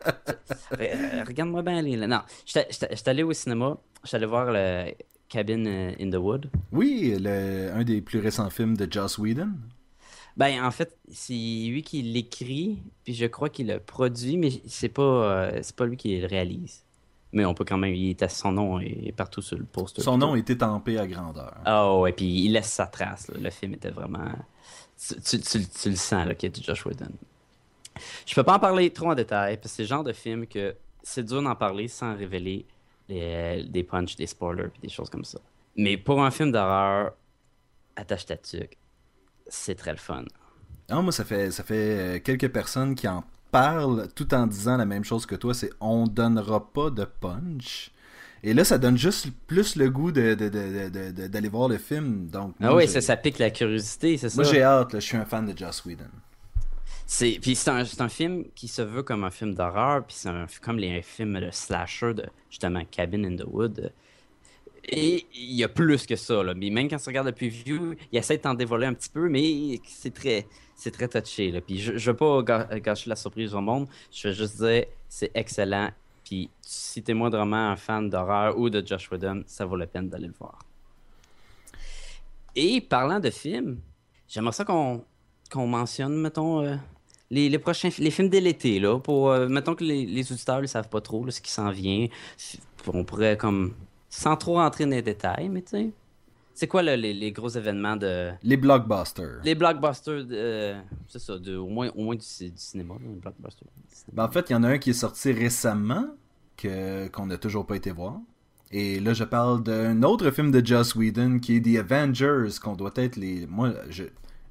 Euh, Regarde-moi bien aller. là. Non, j'étais- j'étais allé au cinéma. J'étais allé voir le Cabin euh, in the Wood. oui, le- un des plus récents films de Joss Whedon. Ben, en fait, c'est lui qui l'écrit, puis je crois qu'il le produit, mais c'est pas, euh, c'est pas lui qui le réalise. Mais on peut quand même, il est à son nom est partout sur le poster. Son nom est étampé à grandeur. Oh, et puis il laisse sa trace. là. Le film était vraiment. Tu, tu- tu- tu le sens, là, qu'il y a du Josh Whedon. Je peux pas en parler trop en détail, parce que c'est le genre de film que c'est dur d'en parler sans révéler les- des punchs, des spoilers, puis des choses comme ça. Mais pour un film d'horreur, attache ta c'est très le fun. Non, moi, ça fait, ça fait euh, quelques personnes qui en parlent tout en disant la même chose que toi, c'est on donnera pas de punch. Et là, ça donne juste plus le goût de, de- de- de- de- d'aller voir le film. Donc, Ah moi, oui, ça pique la curiosité, c'est ça. Moi, j'ai hâte, là, je suis un fan de Joss Whedon. C'est puis c'est un, un film qui se veut comme un film d'horreur, puis c'est comme les films de slasher de justement Cabin in the Wood. Et il y a plus que ça, là. Mais même quand on regarde le preview, il essaie de t'en dévoiler un petit peu, mais c'est très, c'est très touché, là. Puis je, je veux pas gâcher la surprise au monde. Je veux juste dire, c'est excellent. Puis si t'es moindrement un fan d'horreur ou de Josh Whedon, ça vaut la peine d'aller le voir. Et parlant de films, j'aimerais ça qu'on qu'on mentionne, mettons, euh, les, les prochains les films de l'été, là, pour, euh, mettons que les, les auditeurs ne savent pas trop là, ce qui s'en vient. On pourrait, comme, sans trop rentrer dans les détails, mais tu sais, c'est quoi là, les, les gros événements de... Les blockbusters. Les blockbusters, euh, c'est ça, de, au, moins, au moins du, ci- du cinéma, là, les blockbusters. du cinéma. Ben, en fait, il y en a un qui est sorti récemment, que, qu'on n'a toujours pas été voir. Et là, je parle d'un autre film de Joss Whedon qui est The Avengers, qu'on doit être les. Moi, je,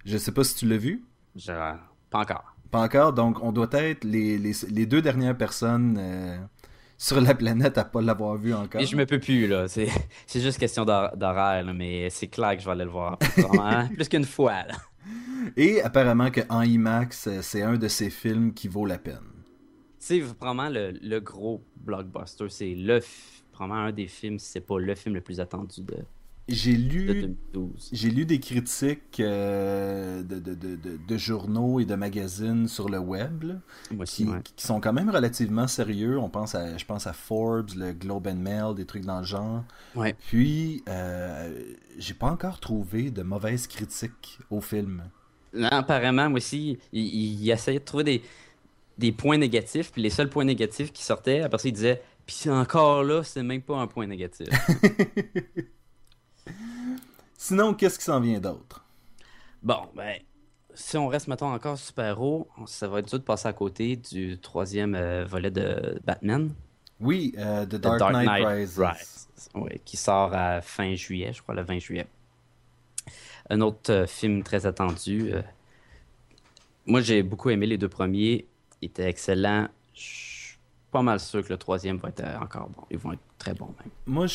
je sais pas si tu l'as vu. Genre, pas encore. Pas encore, donc on doit être les, les, les deux dernières personnes euh, sur la planète à pas l'avoir vu encore. Et je me peux plus, là. C'est c'est juste question d'hor- d'horaire, mais c'est clair que je vais aller le voir. Vraiment, plus qu'une fois, là. Et apparemment que en IMAX, euh, c'est un de ces films qui vaut la peine. C'est vraiment le, le gros blockbuster. C'est le probablement un des films, si c'est pas le film le plus attendu de, J'ai lu 2012. J'ai lu des critiques euh, de, de, de, de- journaux et de magazines sur le web là, Moi aussi, qui, ouais. qui sont quand même relativement sérieux. On pense à, je pense à Forbes, le Globe and Mail, des trucs dans le genre. Ouais. Puis, euh, j'ai pas encore trouvé de mauvaises critiques au film. Non, apparemment, moi aussi, il, il essayait de trouver des, des points négatifs, puis les seuls points négatifs qui sortaient, après ça, il disait Puis c'est encore là, c'est même pas un point négatif. Sinon, qu'est-ce qui s'en vient d'autre? bon, ben, si on reste, mettons, encore super-héros, ça va être dur de passer à côté du troisième euh, volet de Batman. Oui, euh, The Dark, Knight, Rises. Oui, qui sort à fin juillet, je crois, le 20 juillet. Un autre euh, film très attendu. moi, j'ai beaucoup aimé les deux premiers. Ils étaient excellents. Je suis pas mal sûr que le troisième va être euh, encore bon. Ils vont être très bons, même. Moi,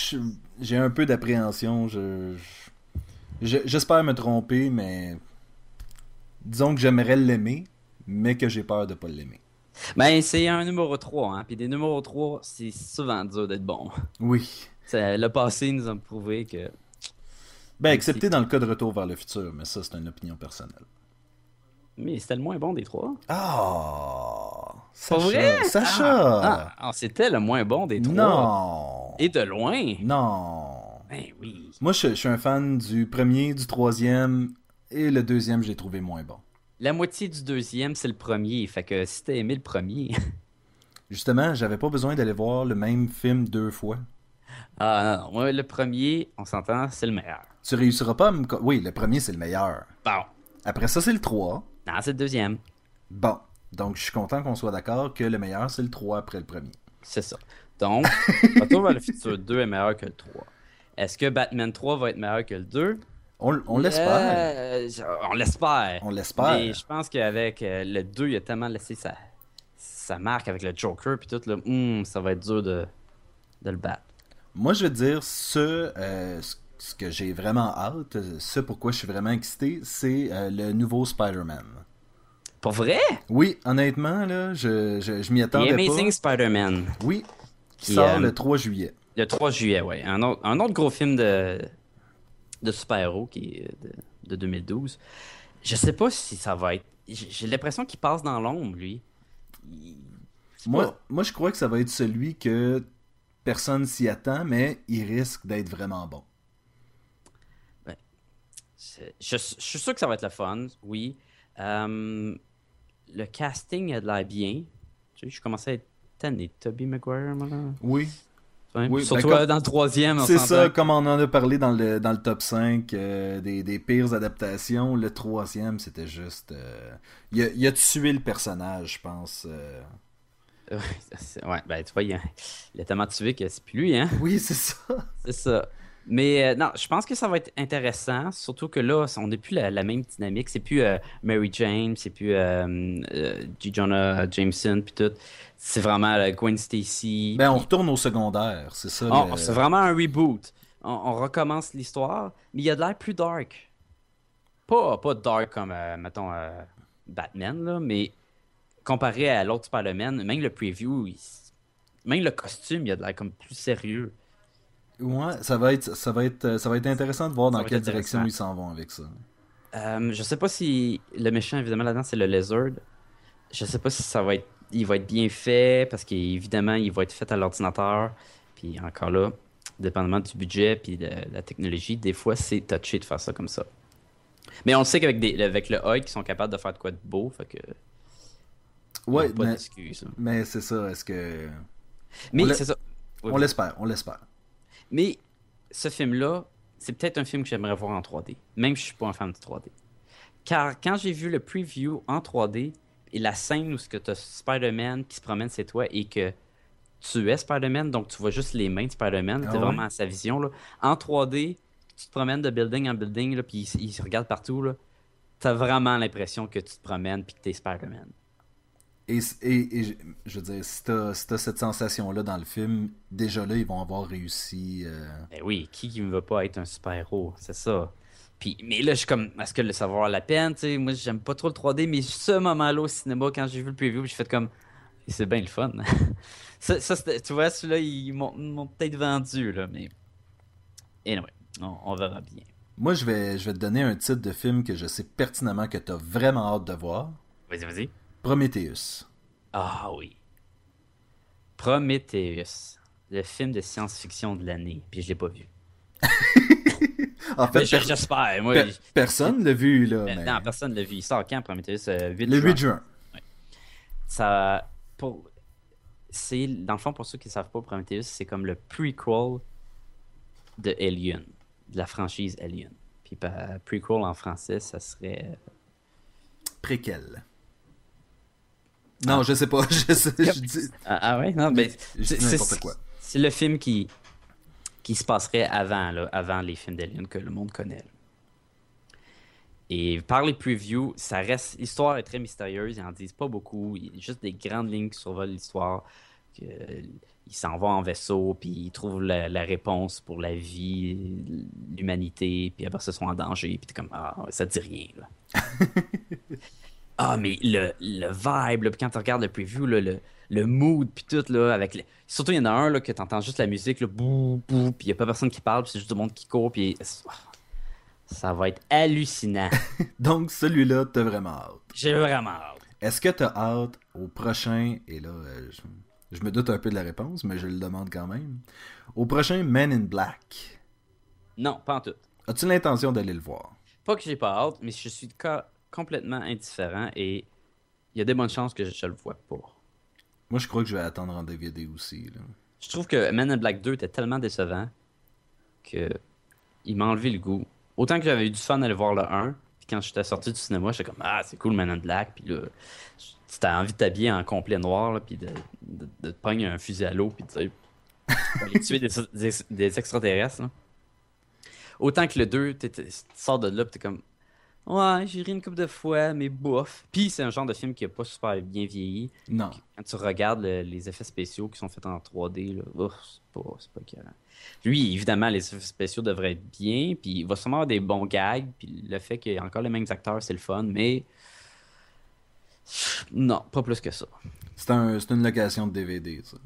j'ai un peu d'appréhension. Je, je- j'espère me tromper, mais disons que j'aimerais l'aimer, mais que j'ai peur de pas l'aimer. Ben, c'est un numéro 3, hein. Puis des numéros 3, c'est souvent dur d'être bon. Oui. Le passé nous a prouvé que. Ben, excepté dans le cas de Retour vers le futur, mais ça, c'est une opinion personnelle. Mais c'était le moins bon des trois. Ah! Pas Sacha! vrai? Sacha! Ah, ah, c'était le moins bon des trois. non! Et de loin? Non! Ben oui. Moi, je, je suis un fan du premier, du troisième, et le deuxième, je l'ai trouvé moins bon. La moitié du deuxième, c'est le premier. Fait que si t'as aimé le premier. Justement, j'avais pas besoin d'aller voir le même film deux fois. ah non. Moi, le premier, on s'entend, c'est le meilleur. Tu réussiras pas à me... Oui, le premier, c'est le meilleur. Bon. Après ça, c'est le 3. Non, c'est le deuxième. Bon. Donc, je suis content qu'on soit d'accord que le meilleur, c'est le 3 après le premier. C'est ça. Donc, Retour vers le futur 2 est meilleur que le 3. Est-ce que Batman 3 va être meilleur que le 2 On, l'espère. On l'espère. On l'espère. Mais je pense qu'avec euh, le 2, il a tellement laissé sa, sa marque avec le Joker puis tout, là, hum, ça va être dur de, de le battre. Moi, je veux dire, ce, euh, ce- ce que j'ai vraiment hâte, ce pourquoi je suis vraiment excité, c'est euh, le nouveau Spider-Man. Pour vrai? Oui, honnêtement, là, je, je, je m'y The attendais Amazing pas. Spider-Man. Oui, qui Qui, sort euh, le 3 juillet. Le 3 juillet, ouais. Un autre, un autre gros film de, de super-héros qui est de, de 2012. Je sais pas si ça va être. J'ai l'impression qu'il passe dans l'ombre, lui. Il- Moi, pas- moi, je crois que ça va être celui que personne s'y attend, mais il risque d'être vraiment bon. c'est- Je, je suis sûr que ça va être le fun, oui. Euh, le casting a de l'air bien. Tu sais, je commençais à être tanné de Tobey Maguire, moi, là. Oui, Oui, Surtout ben, comme- euh, dans le troisième, c'est ça, comme on en a parlé dans le, dans le top 5 euh, des, des pires adaptations, le troisième, c'était juste... euh, il, a, il a tué le personnage, je pense. euh. Ouais, ben tu vois, il, a- il a tellement tué que c'est plus lui, hein. Oui, c'est ça. C'est ça. Mais euh, non, je pense que ça va être intéressant, surtout que là, on n'est plus la, la même dynamique. C'est plus euh, Mary Jane, c'est plus euh, euh, G. Jonah Jameson, puis tout. C'est vraiment Gwen Stacy. Ben, on retourne au secondaire, c'est ça. Oh, le- C'est vraiment un reboot. On, on recommence l'histoire, mais il y a de l'air plus dark. Pas, pas dark comme, mettons, Batman, là, mais comparé à l'autre Spider-Man, même le preview, il- même le costume, il y a de l'air comme plus sérieux. Ouais, ça va être, ça va être, ça va être intéressant de voir dans quelle direction ils s'en vont avec ça. Euh, je sais pas si le méchant, évidemment, là-dedans, c'est le Lizard. Je sais pas si ça va être, il va être bien fait, parce qu'évidemment, il va être fait à l'ordinateur. Puis encore là, dépendamment du budget puis de la technologie, des fois, c'est touché de faire ça comme ça. Mais on sait qu'avec des, avec le Hulk, ils sont capables de faire de quoi de beau, fait que. Ouais, pas mais, c'est ça. Est-ce que Mais c'est ça. Oui, on l'espère, on l'espère. Mais ce film-là, c'est peut-être un film que j'aimerais voir en 3D, même si je suis pas un fan de 3D. Car quand j'ai vu le preview en 3D et la scène où tu as Spider-Man qui se promène, c'est toi, et que tu es Spider-Man, donc tu vois juste les mains de Spider-Man, Ah t'es ouais? vraiment à sa vision. Là. En 3D, tu te promènes de building en building, là, puis il, il se regarde partout. Là. T'as vraiment l'impression que tu te promènes puis que t'es Spider-Man. Et, et, et je- je veux dire, si t'as si t'as cette sensation-là dans le film, déjà là, ils vont avoir réussi. euh, Ben oui, qui qui ne veut pas être un super-héros, c'est ça. Puis, mais là, je suis comme, est-ce que le savoir la peine, tu sais, moi, j'aime pas trop le 3D, mais ce moment-là au cinéma, quand j'ai vu le preview, j'ai fait comme, c'est bien le fun. ça, tu vois, celui-là, ils m'ont peut-être vendu, là, mais... Anyway, on, on verra bien. Moi, je vais, je vais te donner un titre de film que je sais pertinemment que t'as vraiment hâte de voir. Vas-y, vas-y. Prometheus. Ah oui. Prometheus, le film de science-fiction de l'année, puis je l'ai pas vu. En fait, per- J'espère, moi... per- personne l'a vu, là. Euh, mais- Non, personne l'a vu. Il sort quand, Prometheus? Euh, 8 Le juin. 8 juin. ça pour c'est dans le fond pour ceux qui ne savent pas Prometheus c'est comme le prequel de Alien de la franchise Alien puis par prequel en français ça serait préquel. Non, je sais pas. Je sais, je dis, Ah, ah ouais, non, mais n'importe quoi. c'est le film qui, qui se passerait avant, là, avant les films d'Alien que le monde connaît. là. Et par les previews, ça reste. L'histoire est très mystérieuse, ils en disent pas beaucoup. Il y a juste des grandes lignes qui survolent l'histoire. Ils s'en vont en vaisseau, puis ils trouvent la, la réponse pour la vie, l'humanité, puis après, ils sont en danger, puis t'es comme, ah, ça te dit rien, là. Ah, mais le, le vibe, là, quand tu regardes le preview, là, le, le mood, puis tout, là, avec les- Surtout, il y en a un, là, que t'entends juste la musique, là, bouh, bouh, puis il a pas personne qui parle, puis c'est juste du monde qui court, puis... Ça va être hallucinant. Donc, celui-là, t'as vraiment hâte. J'ai vraiment hâte. Est-ce que t'as hâte au prochain, et là, euh, je, je me doute un peu de la réponse, mais je le demande quand même, au prochain Men in Black, Non, pas en tout. as-tu l'intention d'aller le voir? Pas que j'ai pas hâte, mais je suis complètement indifférent et il y a des bonnes chances que je, je le vois pas. Moi, je crois que je vais attendre en DVD aussi. Là. Je trouve que Men in Black 2 était tellement décevant que il m'a enlevé le goût. Autant que j'avais eu du fun à aller voir le 1, puis quand j'étais sorti du cinéma, j'étais comme Ah, c'est cool Men in Black, puis là, tu t'as envie de t'habiller en complet noir, là, puis de, de, de te pogner un fusil à l'eau, puis aller tuer des, des, des extraterrestres. là. Autant que le 2, t'es- t'es- tu sors de là, puis t'es comme Ouais, j'ai ri une couple de fois, mais bof. Puis c'est un genre de film qui a pas super bien vieilli Non. quand tu regardes le- les effets spéciaux qui sont faits en 3D, là, ouf, c'est pas, pas écœurant. Lui, évidemment, les effets spéciaux devraient être bien, puis il va sûrement avoir des bons gags, puis le fait qu'il y ait encore les mêmes acteurs, c'est le fun, mais. Non, pas plus que ça. C'est un, c'est une location de DVD, ça.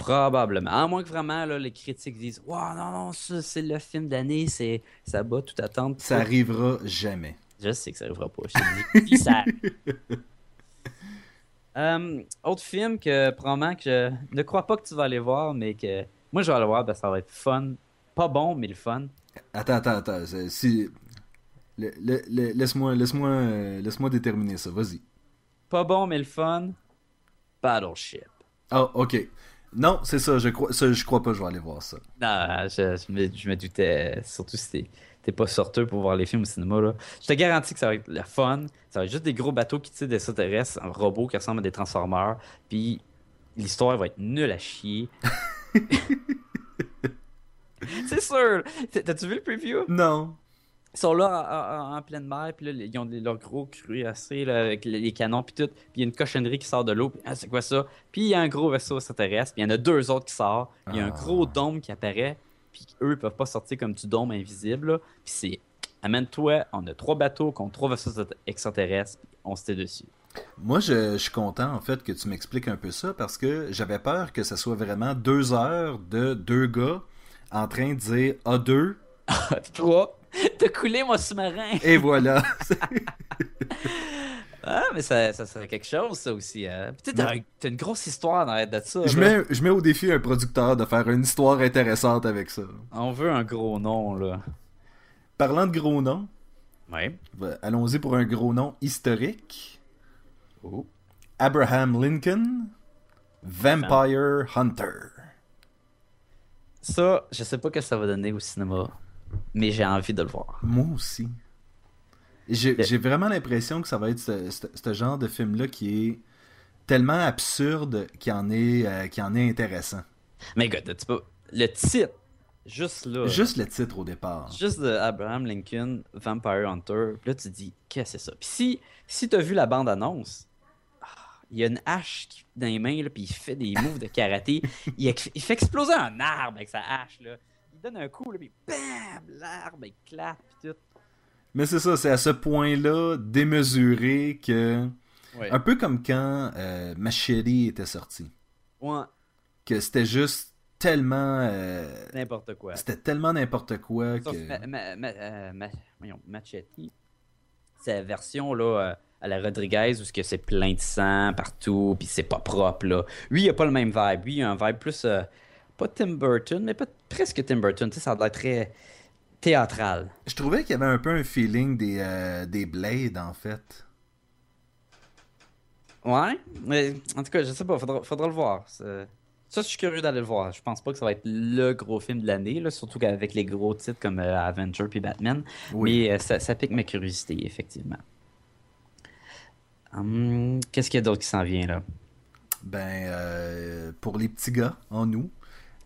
Probablement. À moins que vraiment là, les critiques disent Waouh, non, non, ça, c'est le film d'année, c'est ça bat toute attente. Ça arrivera jamais. Je sais que ça arrivera pas. Je te le dis. ça... Euh, autre film que probablement que je ne crois pas que tu vas aller voir, mais que moi je vais aller voir, ben, ça va être fun. Pas bon, mais le fun. Attends, attends, attends. Si... le- le- le- Laisse-moi laisse-moi, euh, laisse-moi déterminer ça. Vas-y. Pas bon, mais le fun. Battleship. Ah, ok. Non, c'est ça. Je crois, ça, je crois pas que je vais aller voir ça. Non, je, je me, je me doutais, surtout si t'es- pas sorteux pour voir les films au cinéma. Là. Je te garantis que ça va être le fun. Ça va être juste des gros bateaux qui tirent des extraterrestres, un robot qui ressemble à des transformeurs. Puis l'histoire va être nulle à chier. C'est sûr! T'as-tu vu le preview? Non. Ils sont là en, en- en pleine mer, puis là, ils ont leurs gros cuirassés là, avec les, canons, puis tout. Puis il y a une cochonnerie qui sort de l'eau, puis ah, c'est quoi ça? Puis il y a un gros vaisseau extraterrestre, puis il y en a deux autres qui sortent. Il y a un Ah. gros dôme qui apparaît, puis eux, ils peuvent pas sortir comme du dôme invisible. là. Puis c'est amène-toi, on a trois bateaux contre trois vaisseaux extraterrestres, puis on se tait dessus. Moi, je, je suis content, en fait, que tu m'expliques un peu ça parce que j'avais peur que ça soit vraiment deux heures de deux gars en train de dire A2 Trois! T'as coulé mon sous-marin! et voilà. Ah, mais ça, ça serait quelque chose, ça aussi. Hein? Tu t'as un- t'as une grosse histoire dans de ça. je, mets, je mets au défi un producteur de faire une histoire intéressante avec ça. On veut un gros nom, là. Parlant de gros noms, Ouais. allons-y pour un gros nom historique. Oh. Abraham Lincoln, Vampire Hunter. Ça, je sais pas ce que ça va donner au cinéma, mais j'ai envie de le voir. Moi aussi. J'ai j'ai vraiment l'impression que ça va être ce, ce- ce genre de film-là qui est tellement absurde qu'il en, est, euh, en est intéressant. Mais écoute, tu peux... le titre, juste là, juste, Juste le titre au départ. de Abraham Lincoln, Vampire Hunter, puis là tu te dis, qu'est-ce que c'est ça? Puis si, si t'as vu la bande-annonce, ah, il y a une hache dans les mains, là, puis il fait des moves de karaté. il fait exploser un arbre avec sa hache. Là. Donne un coup, là, puis bam! L'arbre éclate, puis tout. Mais c'est ça, c'est à ce point-là démesuré que. Ouais. Un peu comme quand euh, Machete était sorti. Ouais, Que c'était juste tellement. euh, n'importe quoi. c'était tellement n'importe quoi Sauf que. ma, ma, ma- euh, voyons, Machete, la version là, euh, à la Rodriguez où c'est plein de sang partout, puis c'est pas propre. Là. Lui, il a pas le même vibe. Lui, il a un vibe plus. Pas Tim Burton, mais pas, presque Tim Burton. Tu sais, ça a l'air très théâtral. Je trouvais qu'il y avait un peu un feeling des, euh, des Blades, en fait. Ouais, mais en tout cas, je sais pas, faudra, faudra le voir. Ça, je suis curieux d'aller le voir. Je pense pas que ça va être le gros film de l'année, surtout qu'avec les gros titres comme euh, Avenger puis Batman. Oui. Mais euh, ça, ça pique ma curiosité, effectivement. Hum, Qu'est-ce qu'il y a d'autre qui s'en vient là? Ben, euh, pour les petits gars en nous,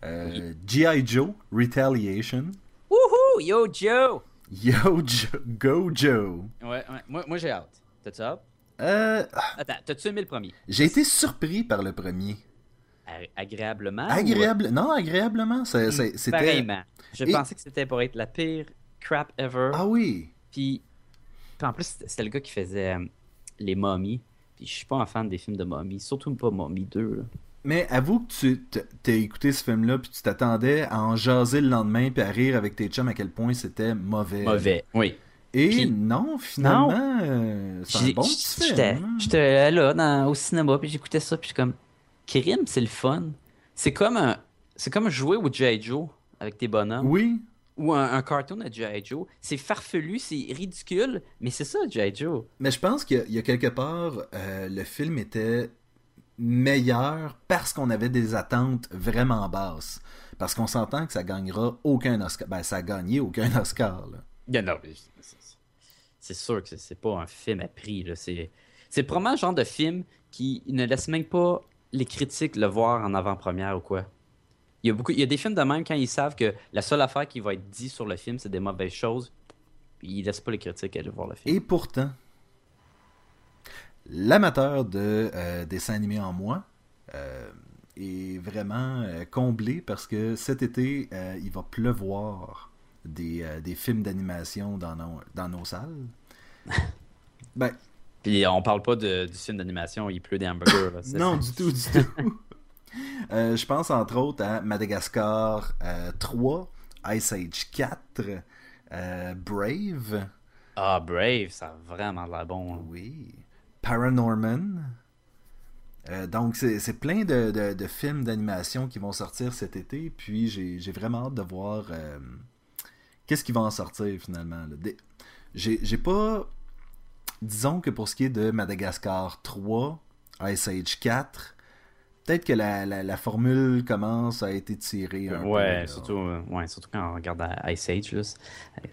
euh, G.I. Joe, Retaliation. Wouhou! Yo, Joe! Yo, Joe, go Joe. Ouais, ouais. Moi, moi j'ai hâte. T'as-tu hâte? Euh, Attends, t'as-tu aimé le premier? j'ai été surpris par le premier. Agréablement? Agréable. Non, agréablement. ou- C'était. Pareillement. Je Et- pensais que c'était pour être la pire crap ever. Ah oui. Puis, puis en plus, c'était le gars qui faisait euh, les momies. Puis je suis pas un fan des films de momies, surtout pas Mommy 2. là. Mais avoue que tu t- t'as écouté ce film-là, puis tu t'attendais à en jaser le lendemain, puis à rire avec tes chums à quel point c'était mauvais. Mauvais, oui. Et Puis- non, finalement, euh, c'est un bon petit film. hein. j'étais là dans- au cinéma, puis j'écoutais ça, puis comme, crime, c'est le fun. C'est comme un, comme jouer au G.I. Joe avec tes bonhommes. Oui, Ou un, un cartoon à G.I. Joe. C'est farfelu, c'est ridicule, mais c'est ça, G.I. Joe. mais je pense qu'il y a- il y, a quelque part, euh, le film était meilleur parce qu'on avait des attentes vraiment basses. Parce qu'on s'entend que ça gagnera aucun Oscar. Ben, ça a gagné aucun Oscar. Là. C'est- sûr que c'est- pas un film à prix. C'est c'est probablement le genre de film qui ne laisse même pas les critiques le voir en avant-première ou quoi. Il y, a beaucoup, il y a des films de même quand ils savent que la seule affaire qui va être dit sur le film, c'est des mauvaises choses. Ils laissent pas les critiques aller voir le film. Et pourtant, l'amateur de euh, dessins animés en moi euh, est vraiment euh, comblé parce que cet été, euh, il va pleuvoir des, des films d'animation dans nos, dans nos salles. ben, Puis on parle pas de- du film d'animation, il pleut des hamburgers. là. Non, du tout, du tout. Je pense entre autres à Madagascar euh, 3, Ice Age 4, euh, Brave, Ah, Brave, ça a vraiment l'air bon. hein. Oui. Paranorman. Euh, donc, c'est plein de, de- de films d'animation qui vont sortir cet été. Puis, j'ai vraiment hâte de voir euh, qu'est-ce qui va en sortir finalement. J'ai pas. Disons que pour ce qui est de Madagascar 3, Ice Age 4, peut-être que la, la- la formule commence à être tirée un peu, Ouais, là. surtout, euh, ouais, surtout quand on regarde Ice Age, là,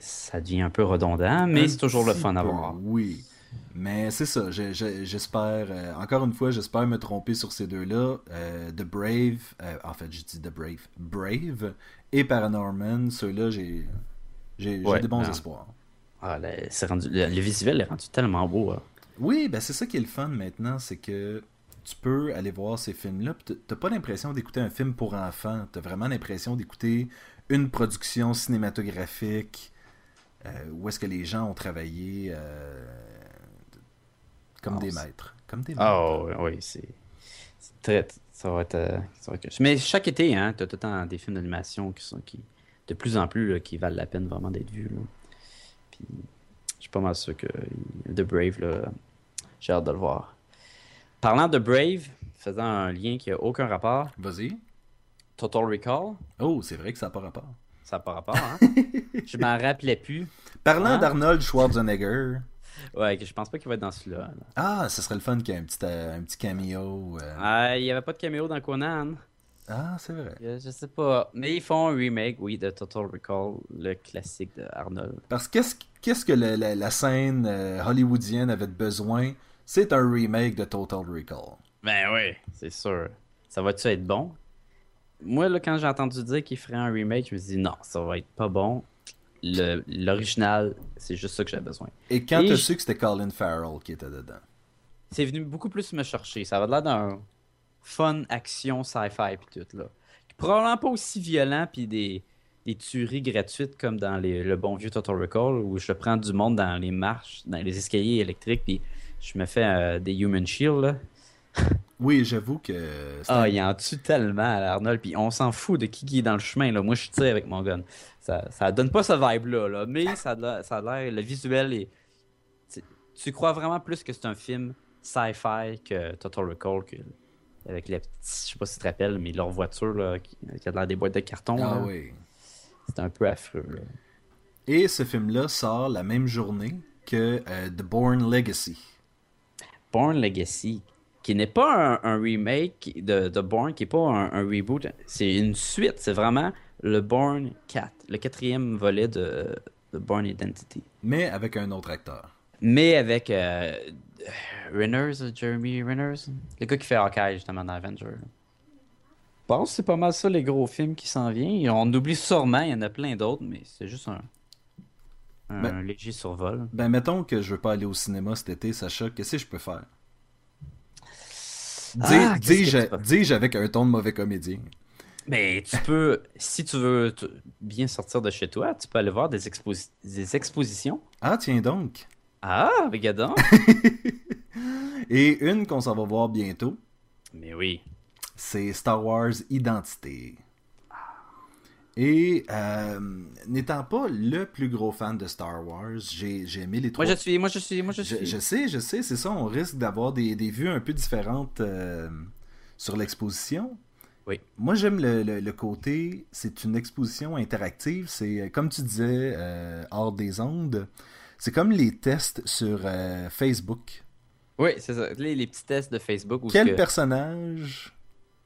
ça devient un peu redondant, mais c'est toujours le fun à peu, voir. Oui. Mais c'est ça, je- je- j'espère, euh, encore une fois, j'espère me tromper sur ces deux-là. Euh, The Brave, euh, en fait, je dis The Brave, Brave et Paranorman, ceux-là, j'ai j'ai j'ai Ouais, des bons non. espoirs. Ah, le, rendu, le, le visuel est rendu tellement beau. hein. Oui, ben c'est ça qui est le fun maintenant, c'est que tu peux aller voir ces films-là, t'as pas l'impression d'écouter un film pour enfants, t'as vraiment l'impression d'écouter une production cinématographique euh, où est-ce que les gens ont travaillé euh, comme Ah, des maîtres. Comme des maîtres. Ah, oui, c'est c'est très. Ça va être. euh, ça va être- Mais chaque été, hein, t'as tout le temps des films d'animation qui sont. qui De plus en plus, là, qui valent la peine vraiment d'être vus. là. Puis, je suis pas mal sûr que The Brave, là, j'ai hâte de le voir. Parlant de Brave, faisant un lien qui a aucun rapport, Vas-y. Total Recall, Oh, c'est vrai que ça n'a pas rapport. ça n'a pas rapport, hein? je m'en rappelais plus. Parlant Hein? d'Arnold Schwarzenegger, Ouais, je pense pas qu'il va être dans celui-là. là. ah, ce serait le fun qu'il y ait un petit, euh, un petit cameo. euh. Ah, il y avait pas de caméo dans Conan. Ah, c'est vrai. Je, je sais pas. Mais ils font un remake, oui, de Total Recall, le classique de Arnold. Parce que qu'est-ce qu'est-ce que le- la, la scène euh, hollywoodienne avait besoin? C'est un remake de Total Recall. Ben oui, c'est sûr. Ça va-tu être bon? Moi, là, quand j'ai entendu dire qu'il ferait un remake, je me suis dit non, ça va être pas bon. Le- L'original, c'est juste ça que j'avais besoin. Et quand tu as su que c'était Colin Farrell qui était dedans? C'est venu beaucoup plus me chercher. Ça va l'air d'un fun action sci-fi puis tout là. Probablement pas aussi violent puis des, des tueries gratuites comme dans les- le bon vieux Total Recall où je prends du monde dans les marches, dans les escaliers électriques puis je me fais euh, des human shield là. Oui, j'avoue que. Ah, il en tue tellement à Arnold puis on s'en fout de qui qui est dans le chemin là. Moi je tire avec mon gun. Ça, ça donne pas ce vibe là, mais ça a l'air, le visuel est tu, crois vraiment plus que c'est un film sci-fi que Total Recall que avec les petits, je sais pas si tu te rappelles, mais leur voiture là, qui, qui a l'air des boîtes de carton. Ah là, oui. C'est un peu affreux. là. Et ce film-là sort la même journée que euh, The Bourne Legacy. Born Legacy, qui n'est pas un, un remake de, de Born, qui n'est pas un, un reboot, c'est une suite. C'est vraiment le Born 4, le quatrième volet de, de Born Identity. Mais avec un autre acteur. Mais avec euh, Renners, Jeremy Renners, le gars qui fait Hawkeye justement dans Avenger. Je pense que c'est pas mal ça les gros films qui s'en viennent. On oublie sûrement, il y en a plein d'autres, mais c'est juste un, un Ben- léger survol. Ben, mettons que je veux pas aller au cinéma cet été, Sacha, qu'est-ce que je peux faire? Dis- Ah, Dis-je dis-je avec un ton de mauvais comédien. Mais tu peux, si tu veux bien sortir de chez toi, tu peux aller voir des, exposi- des expositions. Ah, tiens donc. Ah, regarde donc. Et une qu'on s'en va voir bientôt, Mais oui. c'est Star Wars Identité. Et euh, n'étant pas le plus gros fan de Star Wars, j'ai j'ai aimé les trois. Moi je suis, moi je suis, moi je suis. Je, je sais, je sais, c'est ça. On risque d'avoir des, des vues un peu différentes euh, sur l'exposition. Oui. Moi, j'aime le, le- le côté, c'est une exposition interactive. C'est, euh, comme tu disais, euh, hors des ondes, c'est comme les tests sur euh, Facebook. Oui, c'est ça. Les, les petits tests de Facebook où Quel que personnage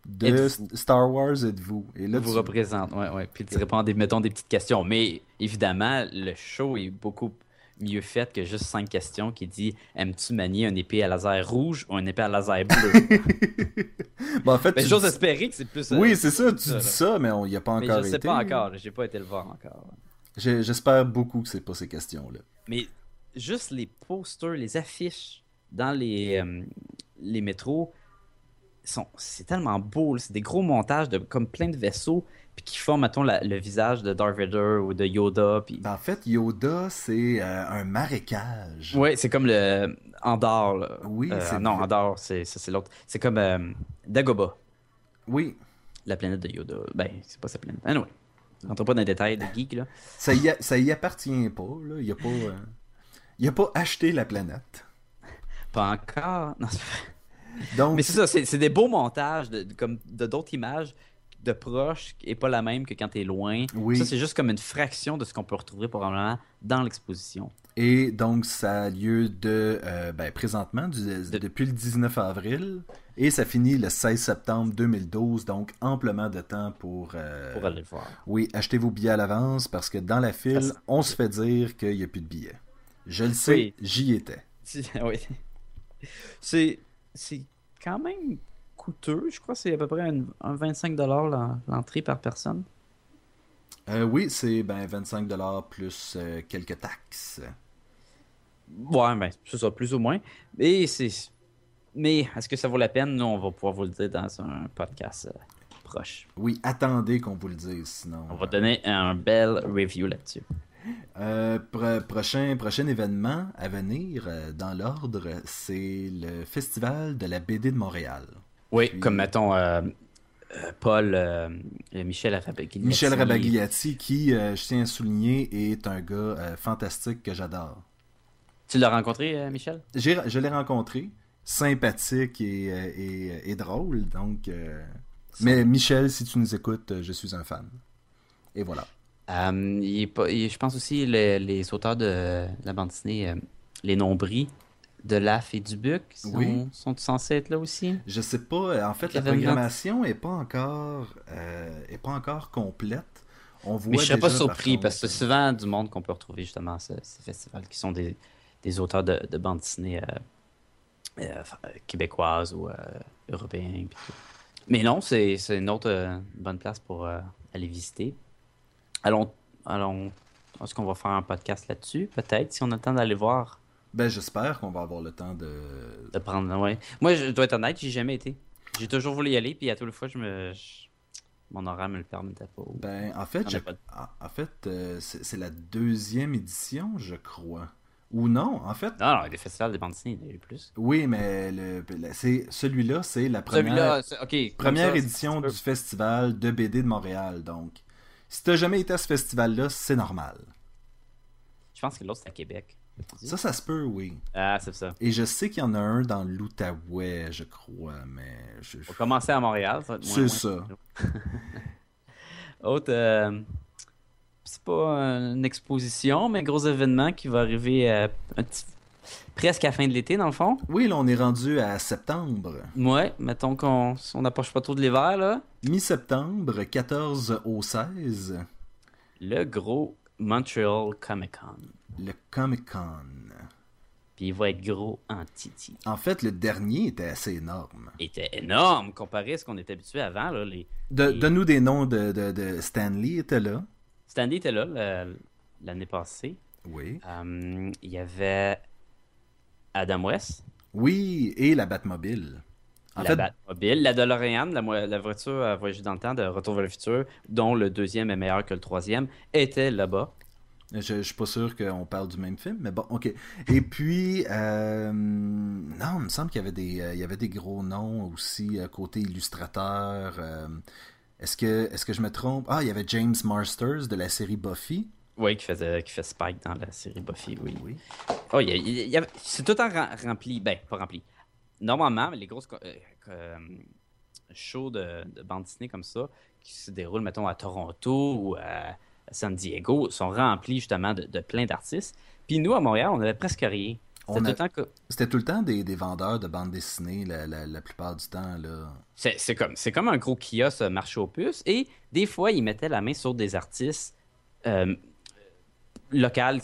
de? Star Wars êtes-vous? Et là, vous tu- représente. Ouais, ouais. Puis tu réponds à des, mettons, des petites questions. Mais évidemment, le show est beaucoup mieux fait que juste cinq questions qui dit Aimes-tu manier une épée à laser rouge ou une épée à laser bleue Bon, en fait, Ben, j'ose dis- espérer que c'est plus. euh, Oui, c'est ça, tu dis ça, mais on n'y a pas Mais encore je sais été. pas encore. J'ai pas été le voir encore. J'espère beaucoup que c'est pas ces questions-là. Mais juste les posters, les affiches dans les, euh, les métros, sont, c'est tellement beau. C'est des gros montages de comme plein de vaisseaux, puis qui font, mettons, la- le visage de Darth Vader ou de Yoda. Puis... En fait, Yoda, c'est euh, un marécage. Ouais, c'est comme le Andorre. Là. Oui, Euh, c'est Non. Andorre, c'est, ça, c'est l'autre. C'est comme euh, Dagobah, Oui, la planète de Yoda. Ben, c'est pas sa planète. Anyway, rentre pas dans les détails de geek, là. ça y, a- ça y appartient pas. Là. Il a pas, il a pas acheté la planète. Pas encore. Non, c'est Donc, Mais c'est ça, c'est c'est des beaux montages de, de- comme de d'autres images de proches et pas la même que quand t'es loin. Oui. Ça, c'est juste comme une fraction de ce qu'on peut retrouver probablement dans l'exposition. et donc, ça a lieu de, euh, ben, présentement, du- depuis le 19 avril, et ça finit le 16 septembre 2012, donc amplement de temps pour... euh, Pour aller le voir. Oui, achetez vos billets à l'avance, parce que dans la file, Ça, on se fait dire qu'il n'y a plus de billets. Je le sais, Oui. j'y étais. oui. C'est quand même coûteux. Je crois que c'est à peu près un, un 25$ l'en- l'entrée par personne. Euh, oui, c'est ben, 25$ plus euh, quelques taxes. Ouais, ben, c'est ça, plus ou moins. Mais c'est. Mais est-ce que ça vaut la peine? Nous, on va pouvoir vous le dire dans un podcast euh, proche. Oui, attendez qu'on vous le dise, sinon. On va donner un bel review là-dessus. Euh, pro- prochain, prochain événement à venir euh, dans l'ordre, c'est le Festival de la BD de Montréal. Oui, Puis- comme mettons euh, euh, Paul, euh, Michel Rabagliati. Michel Rabagliati, qui, euh, je tiens à souligner, est un gars fantastique que j'adore. Tu l'as rencontré, Michel? Je l'ai rencontré, sympathique et, et- et drôle, donc... Mais Michel, si tu nous écoutes, je suis un fan. Et voilà. Il est pas- il- je pense aussi les, les auteurs de la bande dessinée, les nombris de Laf et Dubuc, sont, Oui. sont censés être là aussi? Je sais pas, euh, en fait, la programmation est pas encore, euh, est pas encore complète. On voit Mais je serais pas par surpris parce que c'est souvent du monde qu'on peut retrouver justement à ce- ces festivals qui sont des, des auteurs de, de bande dessinée euh, euh, ou euh, tout. Mais non, c'est c'est une autre euh, bonne place pour euh, aller visiter. Allons, allons, est-ce qu'on va faire un podcast là-dessus? Peut-être, si on a le temps d'aller voir, Ben, j'espère qu'on va avoir le temps de. de prendre. Ouais. Moi, je dois être honnête, j'ai jamais été. J'ai toujours voulu y aller, puis à toutes les fois, je me, je- mon horaire me le permettait pas. Ben, en fait, je- en fait, euh, c'est la deuxième édition, je crois. Ou non, en fait. Non, non, des festivals de bande dessinée, il y en a eu plus. Oui, mais le, c'est celui-là, c'est la première, première ça, édition du festival de BD de Montréal. Donc, si t'as jamais été à ce festival-là, c'est normal. Je pense que l'autre, c'est à Québec. Ça, ça se peut, oui. Ah, c'est ça. Et je sais qu'il y en a un dans l'Outaouais, je crois, mais je... On va commencer à Montréal. ça va être moins- C'est ça. Autre, euh, c'est pas une exposition, mais un gros événement qui va arriver euh, un petit- presque à la fin de l'été, dans le fond. Oui, là, on est rendu à septembre. Ouais, mettons qu'on on n'approche pas trop de l'hiver, là. Mi-septembre, 14 au 16, Le gros Montreal Comic Con. Le Comic Con. Puis il va être gros en titi. En fait, le dernier était assez énorme. Il était énorme comparé à ce qu'on était habitué avant. Là, les, De- les- Donne-nous des noms de, de, de Stanley était là. Stanley était là l'année passée. Oui. Euh, il y avait Adam West, Oui, et la Batmobile. En la fait, Batmobile, la DeLorean, la, la voiture à voyager dans le temps de Retour vers le futur, dont le deuxième est meilleur que le troisième, était là-bas. Je, je suis pas sûr qu'on parle du même film, mais bon, ok. Et puis, euh, non, il me semble qu'il y avait des, euh, il y avait des gros noms aussi euh, côté illustrateur. euh, est-ce que, est-ce que je me trompe? Ah, il y avait James Marsters de la série Buffy. Oui, qui, faisait, qui fait Spike dans la série Buffy, oui. Oui. Oh, il y a- il y a- c'est tout le temps rem- rempli. Ben, pas rempli. Normalement, les grosses shows de, de bande dessinée comme ça, qui se déroulent, mettons, à Toronto ou à San Diego, sont remplis justement de, de plein d'artistes. Puis nous, à Montréal, on avait presque rien. C'était tout a- le temps que. C'était tout le temps des, des vendeurs de bandes dessinées la, la, la plupart du temps. Là. C'est c'est comme, c'est comme un gros kiosque euh, marché aux puces. Et des fois, ils mettaient la main sur des artistes euh, locaux,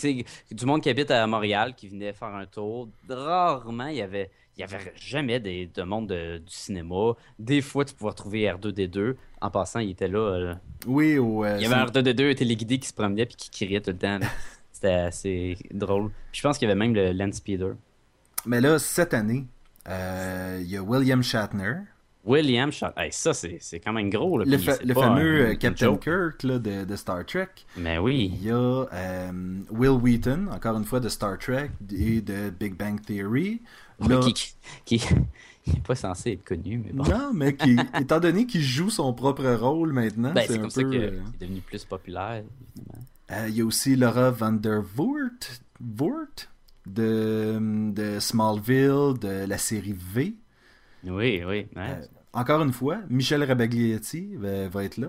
du monde qui habite à Montréal, qui venait faire un tour. Rarement, il y avait, il y avait jamais des, de monde de- du cinéma. Des fois, tu pouvais retrouver R2D2. En passant, il était là. euh, Oui, au, euh, il y avait un c'est- R2D2 un téléguidé qui se promenait puis qui criait tout le temps. C'était assez drôle. Puis je pense qu'il y avait même le Land Speeder. mais là, cette année, euh, il y a William Shatner, William Shatner. Hey, ça, c'est c'est quand même gros. Là, le, fa- le fameux un- Captain. Kirk là, de, de Star Trek. Mais oui. Il y a Will Wheaton, encore une fois de Star Trek et de Big Bang Theory. Qui, qui, qui- il n'est pas censé être connu, mais bon. Non, mais qui, étant donné qu'il joue son propre rôle maintenant, Ben, c'est c'est un comme ça peu. qu'il euh, est devenu plus populaire. euh, il y a aussi Laura Vandervoort Voort de, de Smallville, de la série V. Oui, oui. Euh, encore une fois, Michel Rabaglietti va, va être là.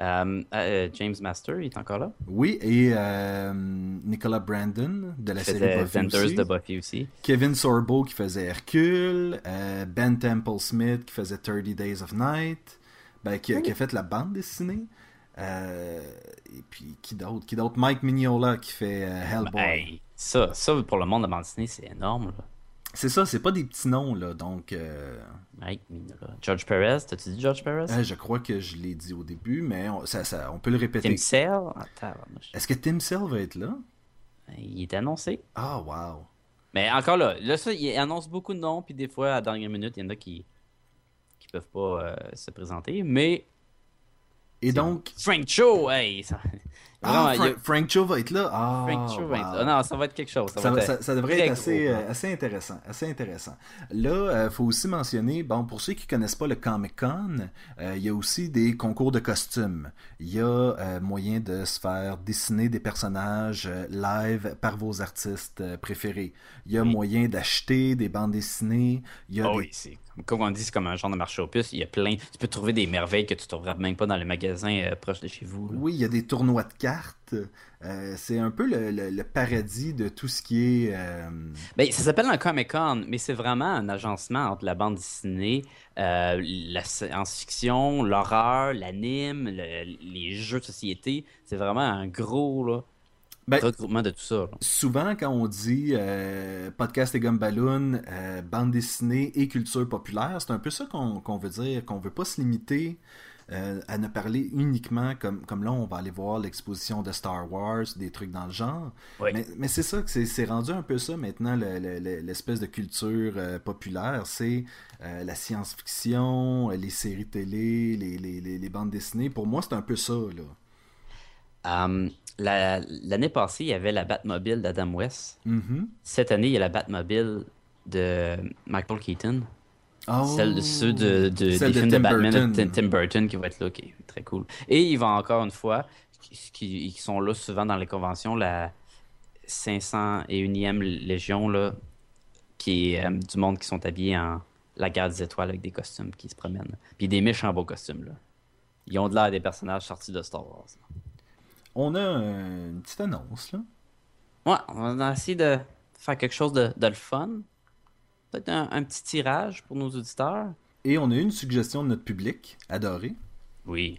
Euh, euh, James Master, il est encore là? Oui, et euh, Nicolas Brandon de la série Buffy aussi. de Buffy aussi. Kevin Sorbo qui faisait Hercule, euh, Ben Temple Smith qui faisait 30 Days of Night, ben, qui, a- qui a fait la bande dessinée. Euh, et puis qui d'autre? Qui d'autre? Mike Mignola qui fait euh, Hellboy. Hey, ça, ça, pour le monde de bande dessinée, c'est énorme. Là. C'est ça, c'est pas des petits noms là, donc euh, Mike Mignola. George Perez, t'as-tu dit George Perez? euh, je crois que je l'ai dit au début, mais on, ça, ça- on peut le répéter. Tim Sale? Ah, tabarnouche. Est-ce que Tim Cell va être là? Il est annoncé. Ah wow. Mais encore là, là, ça, il annonce beaucoup de noms, puis des fois, à la dernière minute, il y en a qui qui peuvent pas euh, se présenter. Mais Et donc Frank Cho, hey! Ça... ah, Vraiment, il y a- Fra- Frank Cho va être là. Ah, Frank Cho va être wow. là. Non, ça va être quelque chose. Ça, Ça, va être ça- ça devrait être assez, gros, euh, assez intéressant. Assez intéressant. Là, il faut aussi mentionner, bon, pour ceux qui connaissent pas le Comic Con, euh, il y a aussi des concours de costumes. Il y a euh, moyen de se faire dessiner des personnages euh, live par vos artistes euh, préférés. Il y a moyen d'acheter des bandes dessinées. Y a Ah des- oui, c'est comme, on dit, c'est comme un genre de marché aux puces. Il y a plein. Tu peux trouver des merveilles que tu trouveras même pas dans les magasins euh, proches de chez vous. là. Oui, il y a des tournois de cartes. Euh, c'est un peu le, le- le paradis de tout ce qui est. euh, Ben, ça s'appelle un Comic Con, mais c'est vraiment un agencement entre la bande dessinée, euh, la science-fiction, l'horreur, l'anime, le- les jeux de société. C'est vraiment un gros là, Ben, regroupement de tout ça. là. Souvent, quand on dit euh, podcast et gumballoon, euh, bande dessinée et culture populaire, c'est un peu ça qu'on qu'on veut dire, qu'on veut pas se limiter euh, à ne parler uniquement comme, comme là, on va aller voir l'exposition de Star Wars, des trucs dans le genre. Oui. Mais, mais c'est ça, que c'est rendu un peu ça maintenant, le- le- le- l'espèce de culture euh, populaire. C'est euh, la science-fiction, les séries télé, les, les, les, les bandes dessinées. Pour moi, c'est un peu ça, là. La- L'année passée, il y avait la Batmobile d'Adam West. Mhm. Cette année, il y a la Batmobile de Michael Keaton. Oh, Celle de ceux de, de- des de films de Tim Batman Burton. de Tim, Burton qui va être là, qui est très cool. Et il va encore une fois, qui, sont là souvent dans les conventions, la 501e Légion, là, qui est euh, du monde qui sont habillés en la garde des étoiles avec des costumes qui se promènent. Puis des méchants beaux costumes, là. Ils ont de l'air des personnages sortis de Star Wars. On a une petite annonce, là. Ouais, on va essayer de faire quelque chose de, de le fun. Peut-être un, un petit tirage pour nos auditeurs. Et on a eu une suggestion de notre public, adoré. Oui.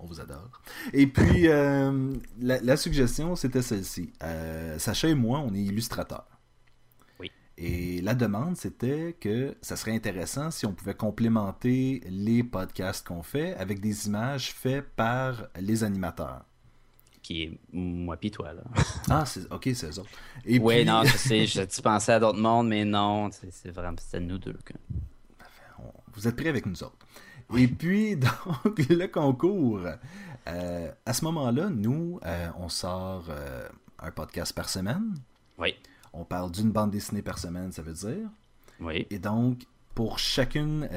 On vous adore. Et puis, euh, la, la suggestion, c'était celle-ci. Euh, Sacha et moi, on est illustrateurs. Et la demande, c'était que ça serait intéressant si on pouvait complémenter les podcasts qu'on fait avec des images faites par les animateurs. Qui est moi pis toi, là. Ah, c'est, ok, c'est eux autres. Et oui, non, je sais, je pensais à d'autres mondes, mais non, c'est, vraiment, c'était nous deux. Vous êtes prêts avec nous autres. Et puis, donc, le concours. Euh, à ce moment-là, nous, euh, on sort euh, un podcast par semaine. Oui. On parle d'une bande dessinée par semaine, ça veut dire. Oui. Et donc, pour, chacune,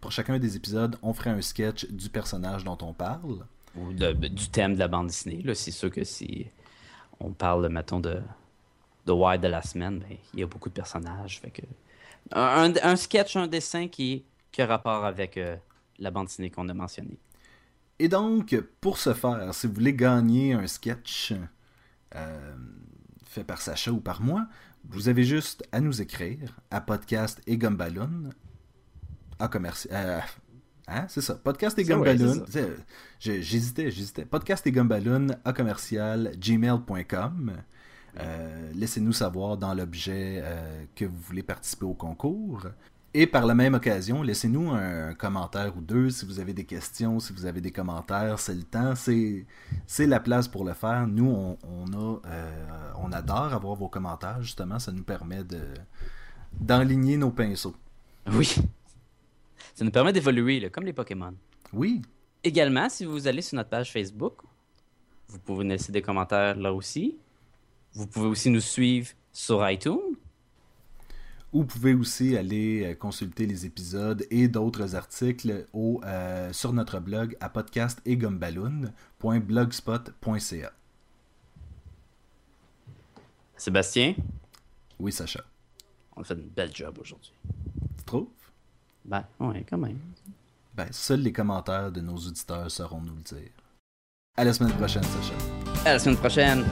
pour chacun des épisodes, on ferait un sketch du personnage dont on parle. Ou du thème de la bande dessinée. Là, c'est sûr que si on parle, mettons, de, de Wild de la semaine, ben, il y a beaucoup de personnages. Un, sketch, un dessin qui, qui a rapport avec la bande dessinée qu'on a mentionnée. Et donc, pour ce faire, si vous voulez gagner un sketch euh, fait par Sacha ou par moi, vous avez juste à nous écrire à podcast et gumballoon à commercial. Euh, hein, c'est ça, podcast et gumballoon. j'hésitais, j'hésitais. Podcast et gumballoon à commercial gmail.com. Euh, laissez-nous savoir dans l'objet que vous voulez participer au concours. Et par la même occasion, laissez-nous un, commentaire ou deux si vous avez des questions, si vous avez des commentaires, c'est le temps, c'est, la place pour le faire. Nous, on, a, euh, on adore avoir vos commentaires, justement, ça nous permet de, d'enligner nos pinceaux. Oui. Ça nous permet d'évoluer, comme les Pokémon. Oui. Également, si vous allez sur notre page Facebook, vous pouvez nous laisser des commentaires là aussi. Vous pouvez aussi nous suivre sur iTunes. Ou vous pouvez aussi aller euh, consulter les épisodes et d'autres articles au, euh, sur notre blog à podcastegumballoon.blogspot.ca. Sébastien? Oui, Sacha. On a fait une belle job aujourd'hui. Tu trouves? Ben, ouais, quand même. Ben, seuls les commentaires de nos auditeurs sauront nous le dire. À la semaine prochaine, Sacha. À la semaine prochaine.